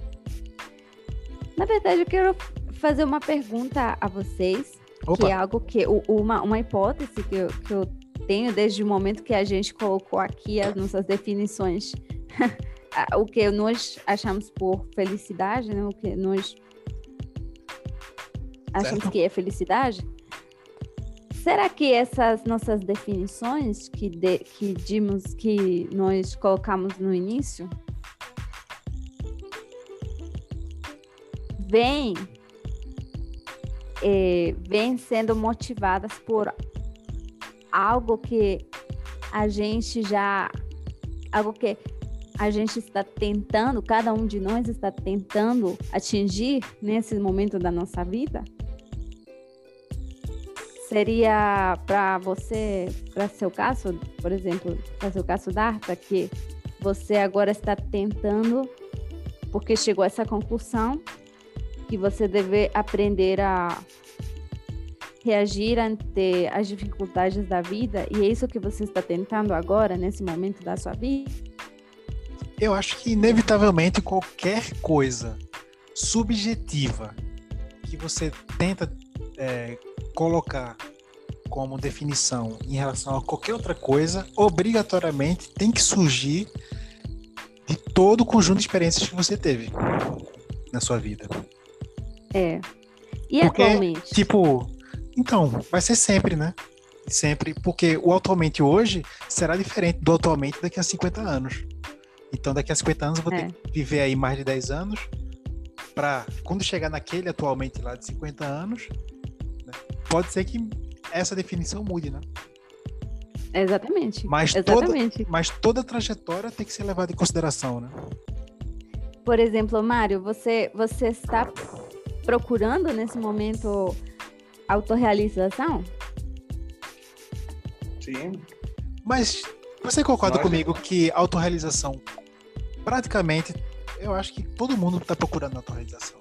Na verdade, eu quero fazer uma pergunta a vocês, Opa. que é algo que uma, uma hipótese que eu, que eu tenho desde o momento que a gente colocou aqui as nossas definições, o que nós achamos por felicidade, né? O que nós achamos Certo. que é felicidade. Será que essas nossas definições que, de, que dimos que nós colocamos no início vêm eh, vêm sendo motivadas por algo que a gente já algo que a gente está tentando, cada um de nós está tentando atingir nesse momento da nossa vida? Seria para você, para seu caso, por exemplo, para seu caso da Arta, que você agora está tentando, porque chegou a essa conclusão, que você deve aprender a reagir ante as dificuldades da vida, e é isso que você está tentando agora, nesse momento da sua vida? Eu acho que, inevitavelmente, qualquer coisa subjetiva que você tenta é, colocar como definição em relação a qualquer outra coisa, obrigatoriamente tem que surgir de todo o conjunto de experiências que você teve na sua vida. É. E Porque, atualmente? Tipo, então, vai ser sempre, né? Sempre, porque o atualmente hoje será diferente do atualmente daqui a 50 anos. Então, daqui a 50 anos eu vou É. ter que viver aí mais de 10 anos para quando chegar naquele atualmente lá de 50 anos, né, pode ser que essa definição mude, né? Exatamente. Mas toda- Exatamente. Mas toda trajetória tem que ser levada em consideração, né? Por exemplo, Mário, você, você está procurando nesse momento autorrealização? Sim. Mas você concorda Lógico. comigo que autorrealização, praticamente, eu acho que todo mundo está procurando autorrealização.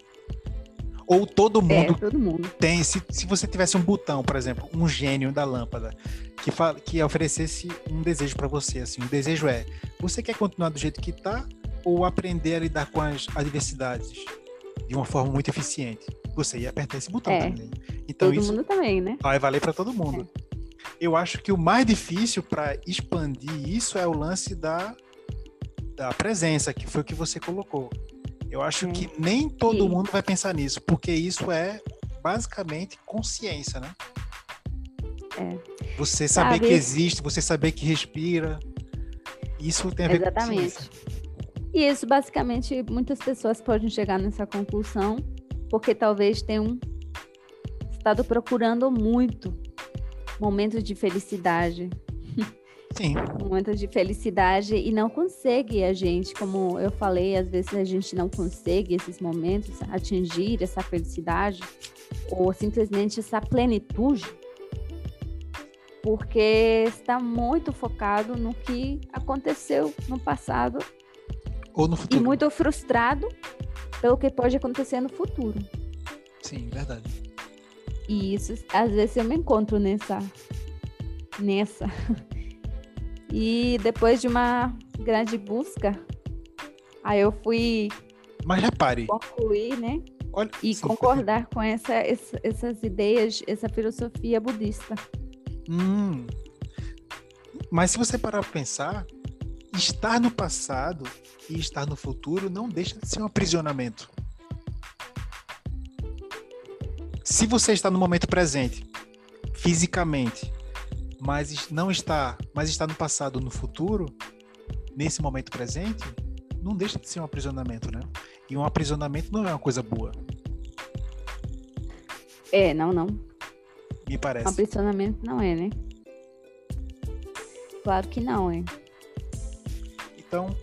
Ou todo É, mundo todo mundo. tem. Se, se você tivesse um botão, por exemplo, um gênio da lâmpada, que, fa- que oferecesse um desejo para você, assim, o desejo é: você quer continuar do jeito que tá ou aprender a lidar com as adversidades de uma forma muito eficiente? Você ia apertar esse botão É. também. Então todo isso mundo também, né? vai valer para todo mundo. Eu acho que o mais difícil para expandir isso é o lance da, da presença, que foi o que você colocou. Eu acho É. que nem todo Sim. mundo vai pensar nisso, porque isso é basicamente consciência, né? É. Você saber Sabe- que existe, você saber que respira. Isso tem a ver com Exatamente. consciência. E isso, basicamente, muitas pessoas podem chegar nessa conclusão porque talvez tenham estado procurando muito momentos de felicidade, Sim, momentos de felicidade e não consegue a gente, como eu falei, às vezes a gente não consegue esses momentos atingir essa felicidade ou simplesmente essa plenitude porque está muito focado no que aconteceu no passado ou no e futuro. muito frustrado pelo que pode acontecer no futuro. Sim, verdade. E isso, às vezes, eu me encontro nessa. nessa. E depois de uma grande busca, aí eu fui Mas repare, concluir, né? olha, E sim, concordar com essa, essa- essas ideias, essa filosofia budista. Hum. mas se você parar para pensar, estar no passado e estar no futuro não deixa de ser um aprisionamento. Se você está no momento presente, fisicamente, mas não está, mas está no passado no futuro, nesse momento presente, não deixa de ser um aprisionamento, né? E um aprisionamento não é uma coisa boa. É, não, não. Me parece. Um aprisionamento não é, né? Claro que não, é. Então,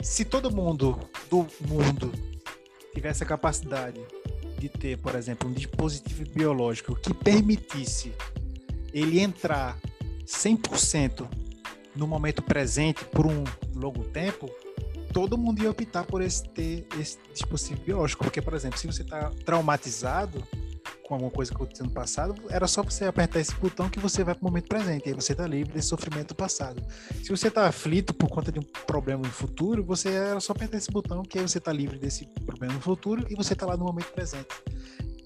se todo mundo do mundo tivesse a capacidade de ter, por exemplo, um dispositivo biológico que permitisse ele entrar 100% no momento presente por um longo tempo, todo mundo ia optar por esse, ter esse dispositivo biológico. Porque, por exemplo, se você está traumatizado, com alguma coisa que aconteceu no passado, era só você apertar esse botão que você vai para o momento presente. E aí você está livre desse sofrimento do passado. Se você está aflito por conta de um problema no futuro, você era só apertar esse botão que aí você está livre desse problema no futuro e você está lá no momento presente.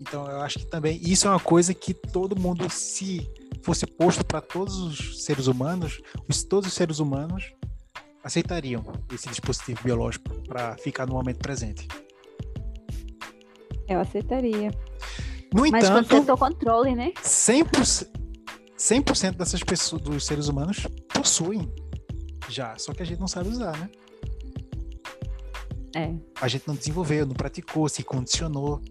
Então eu acho que também isso é uma coisa que todo mundo, se fosse posto para todos os seres humanos, os, todos os seres humanos aceitariam esse dispositivo biológico para ficar no momento presente. Eu aceitaria. No Mas entanto, com o controle, né? 100%, 100 dessas pessoas, dos seres humanos, possuem já, só que a gente não sabe usar, né? É. A gente não desenvolveu, não praticou, se condicionou.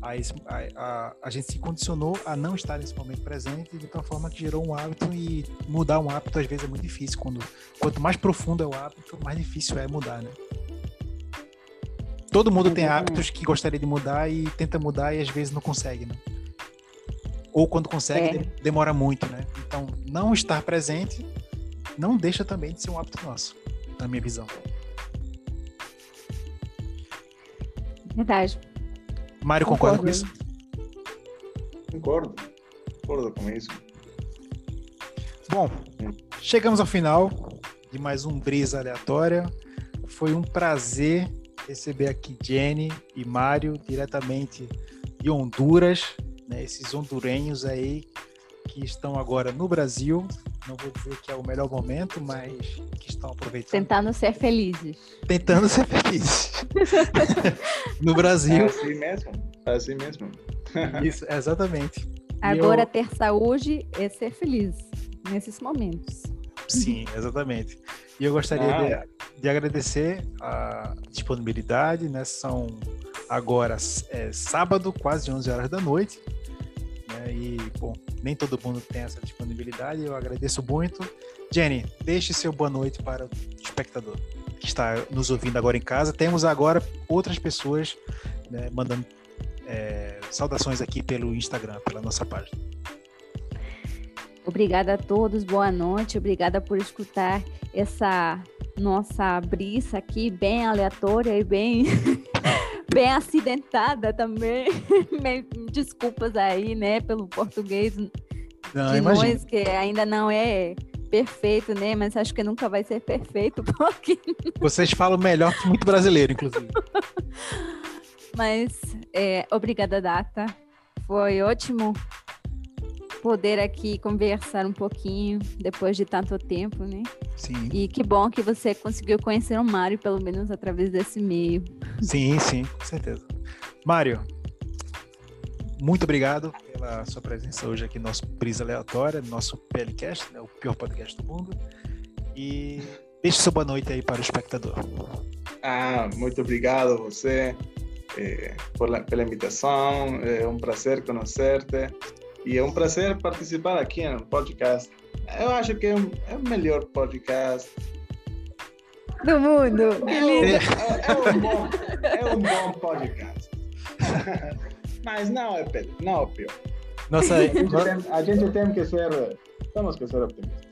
A, esse- a, a, a gente se condicionou a não estar nesse momento presente de tal forma que gerou um hábito e mudar um hábito às vezes é muito difícil. Quando, quanto mais profundo é o hábito, mais difícil é mudar, né? Todo mundo tem Exatamente. hábitos que gostaria de mudar e tenta mudar e às vezes não consegue, né? Ou quando consegue, É. de- demora muito, né? Então, não estar presente não deixa também de ser um hábito nosso, na minha visão. Verdade. Mário concorda com Concordo. isso? Concordo. Concordo com isso. Bom, chegamos ao final de mais um Brisa Aleatória. Foi um prazer receber aqui Jenny e Mário diretamente de Honduras, né, esses hondurenhos aí que estão agora no Brasil. Não vou dizer que é o melhor momento, mas que estão aproveitando, Tentando ser felizes. tentando ser felizes no É Brasil. assim mesmo. É assim mesmo. Isso, exatamente. Agora, eu- ter saúde é ser feliz nesses momentos. Sim, exatamente. E eu gostaria Ah, de, é. de agradecer a disponibilidade, né? São agora é, sábado, quase 11 horas da noite. Né? E, bom, nem todo mundo tem essa disponibilidade, eu agradeço muito. Jenny, deixe seu boa noite para o espectador que está nos ouvindo agora em casa. Temos agora outras pessoas né, mandando é, saudações aqui pelo Instagram, pela nossa página. Obrigada a todos, boa noite. Obrigada por escutar essa nossa brisa aqui, bem aleatória e bem, bem acidentada também. Desculpas aí, né, pelo português Não, de imagina. nós, que ainda não é perfeito, né? Mas acho que nunca vai ser perfeito, porque Vocês falam melhor que muito brasileiro, inclusive. Mas é, obrigada, Data. Foi ótimo poder aqui conversar um pouquinho depois de tanto tempo, né? Sim. E que bom que você conseguiu conhecer o Mário, pelo menos através desse meio. Sim, sim, com certeza. Mário, muito obrigado pela sua presença hoje aqui no nosso Brisa Aleatória, no nosso PLCast, né, o pior podcast do mundo. E deixe sua boa noite aí para o espectador. Ah, muito obrigado a você eh, por la- pela invitação. É um prazer conhecer-te e é um prazer participar aqui no podcast. Eu acho que é o é o melhor podcast. Do mundo! Que É, lindo! é- é um bom, é um bom podcast. Mas não é, não é pior. Nossa, A gente, tem, a gente tem que ser, temos que ser optimistas.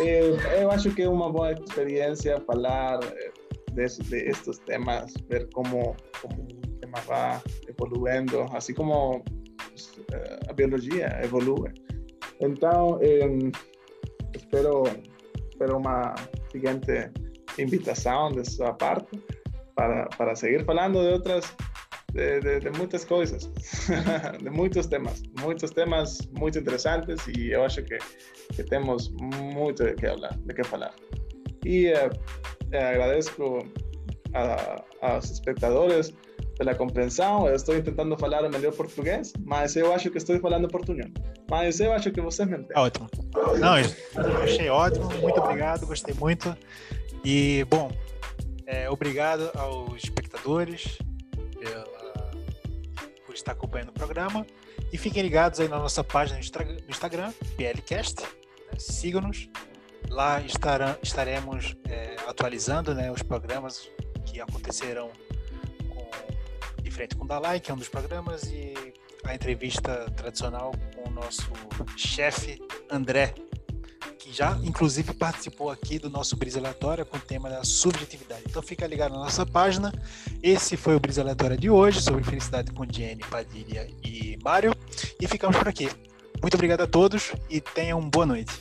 Eu, eu acho que é uma boa experiência falar eh, de, de estes temas, ver como, como o tema vai evoluindo, assim como eh, a biologia evolui. Então, em, espero, espero uma seguinte invitação de sua parte para, para seguir falando de outras de, de, de muitas coisas, de muitos temas, muitos temas muito interessantes e eu acho que, que temos muito de que falar, de que falar. E uh, agradeço aos espectadores pela compreensão. Eu estou tentando falar o melhor português, mas eu acho que estou falando português. Mas eu acho que vocês me entendem. Ótimo. Não, eu achei ótimo. Muito obrigado, gostei muito. E, bom, é, obrigado aos espectadores por estar acompanhando o programa. E fiquem ligados aí na nossa página no Instagram, PLCast. Né? Sigam-nos. Lá estarão, estaremos é, atualizando né, os programas que acontecerão com, de frente com o Dalai, que é um dos programas, e a entrevista tradicional com o nosso chefe André, já inclusive participou aqui do nosso Brisa Aleatória com o tema da subjetividade. Então fica ligado na nossa página. Esse foi o Brisa Aleatória de hoje sobre felicidade com Jenny, Padilha e Mário. E ficamos por aqui. Muito obrigado a todos e tenham boa noite.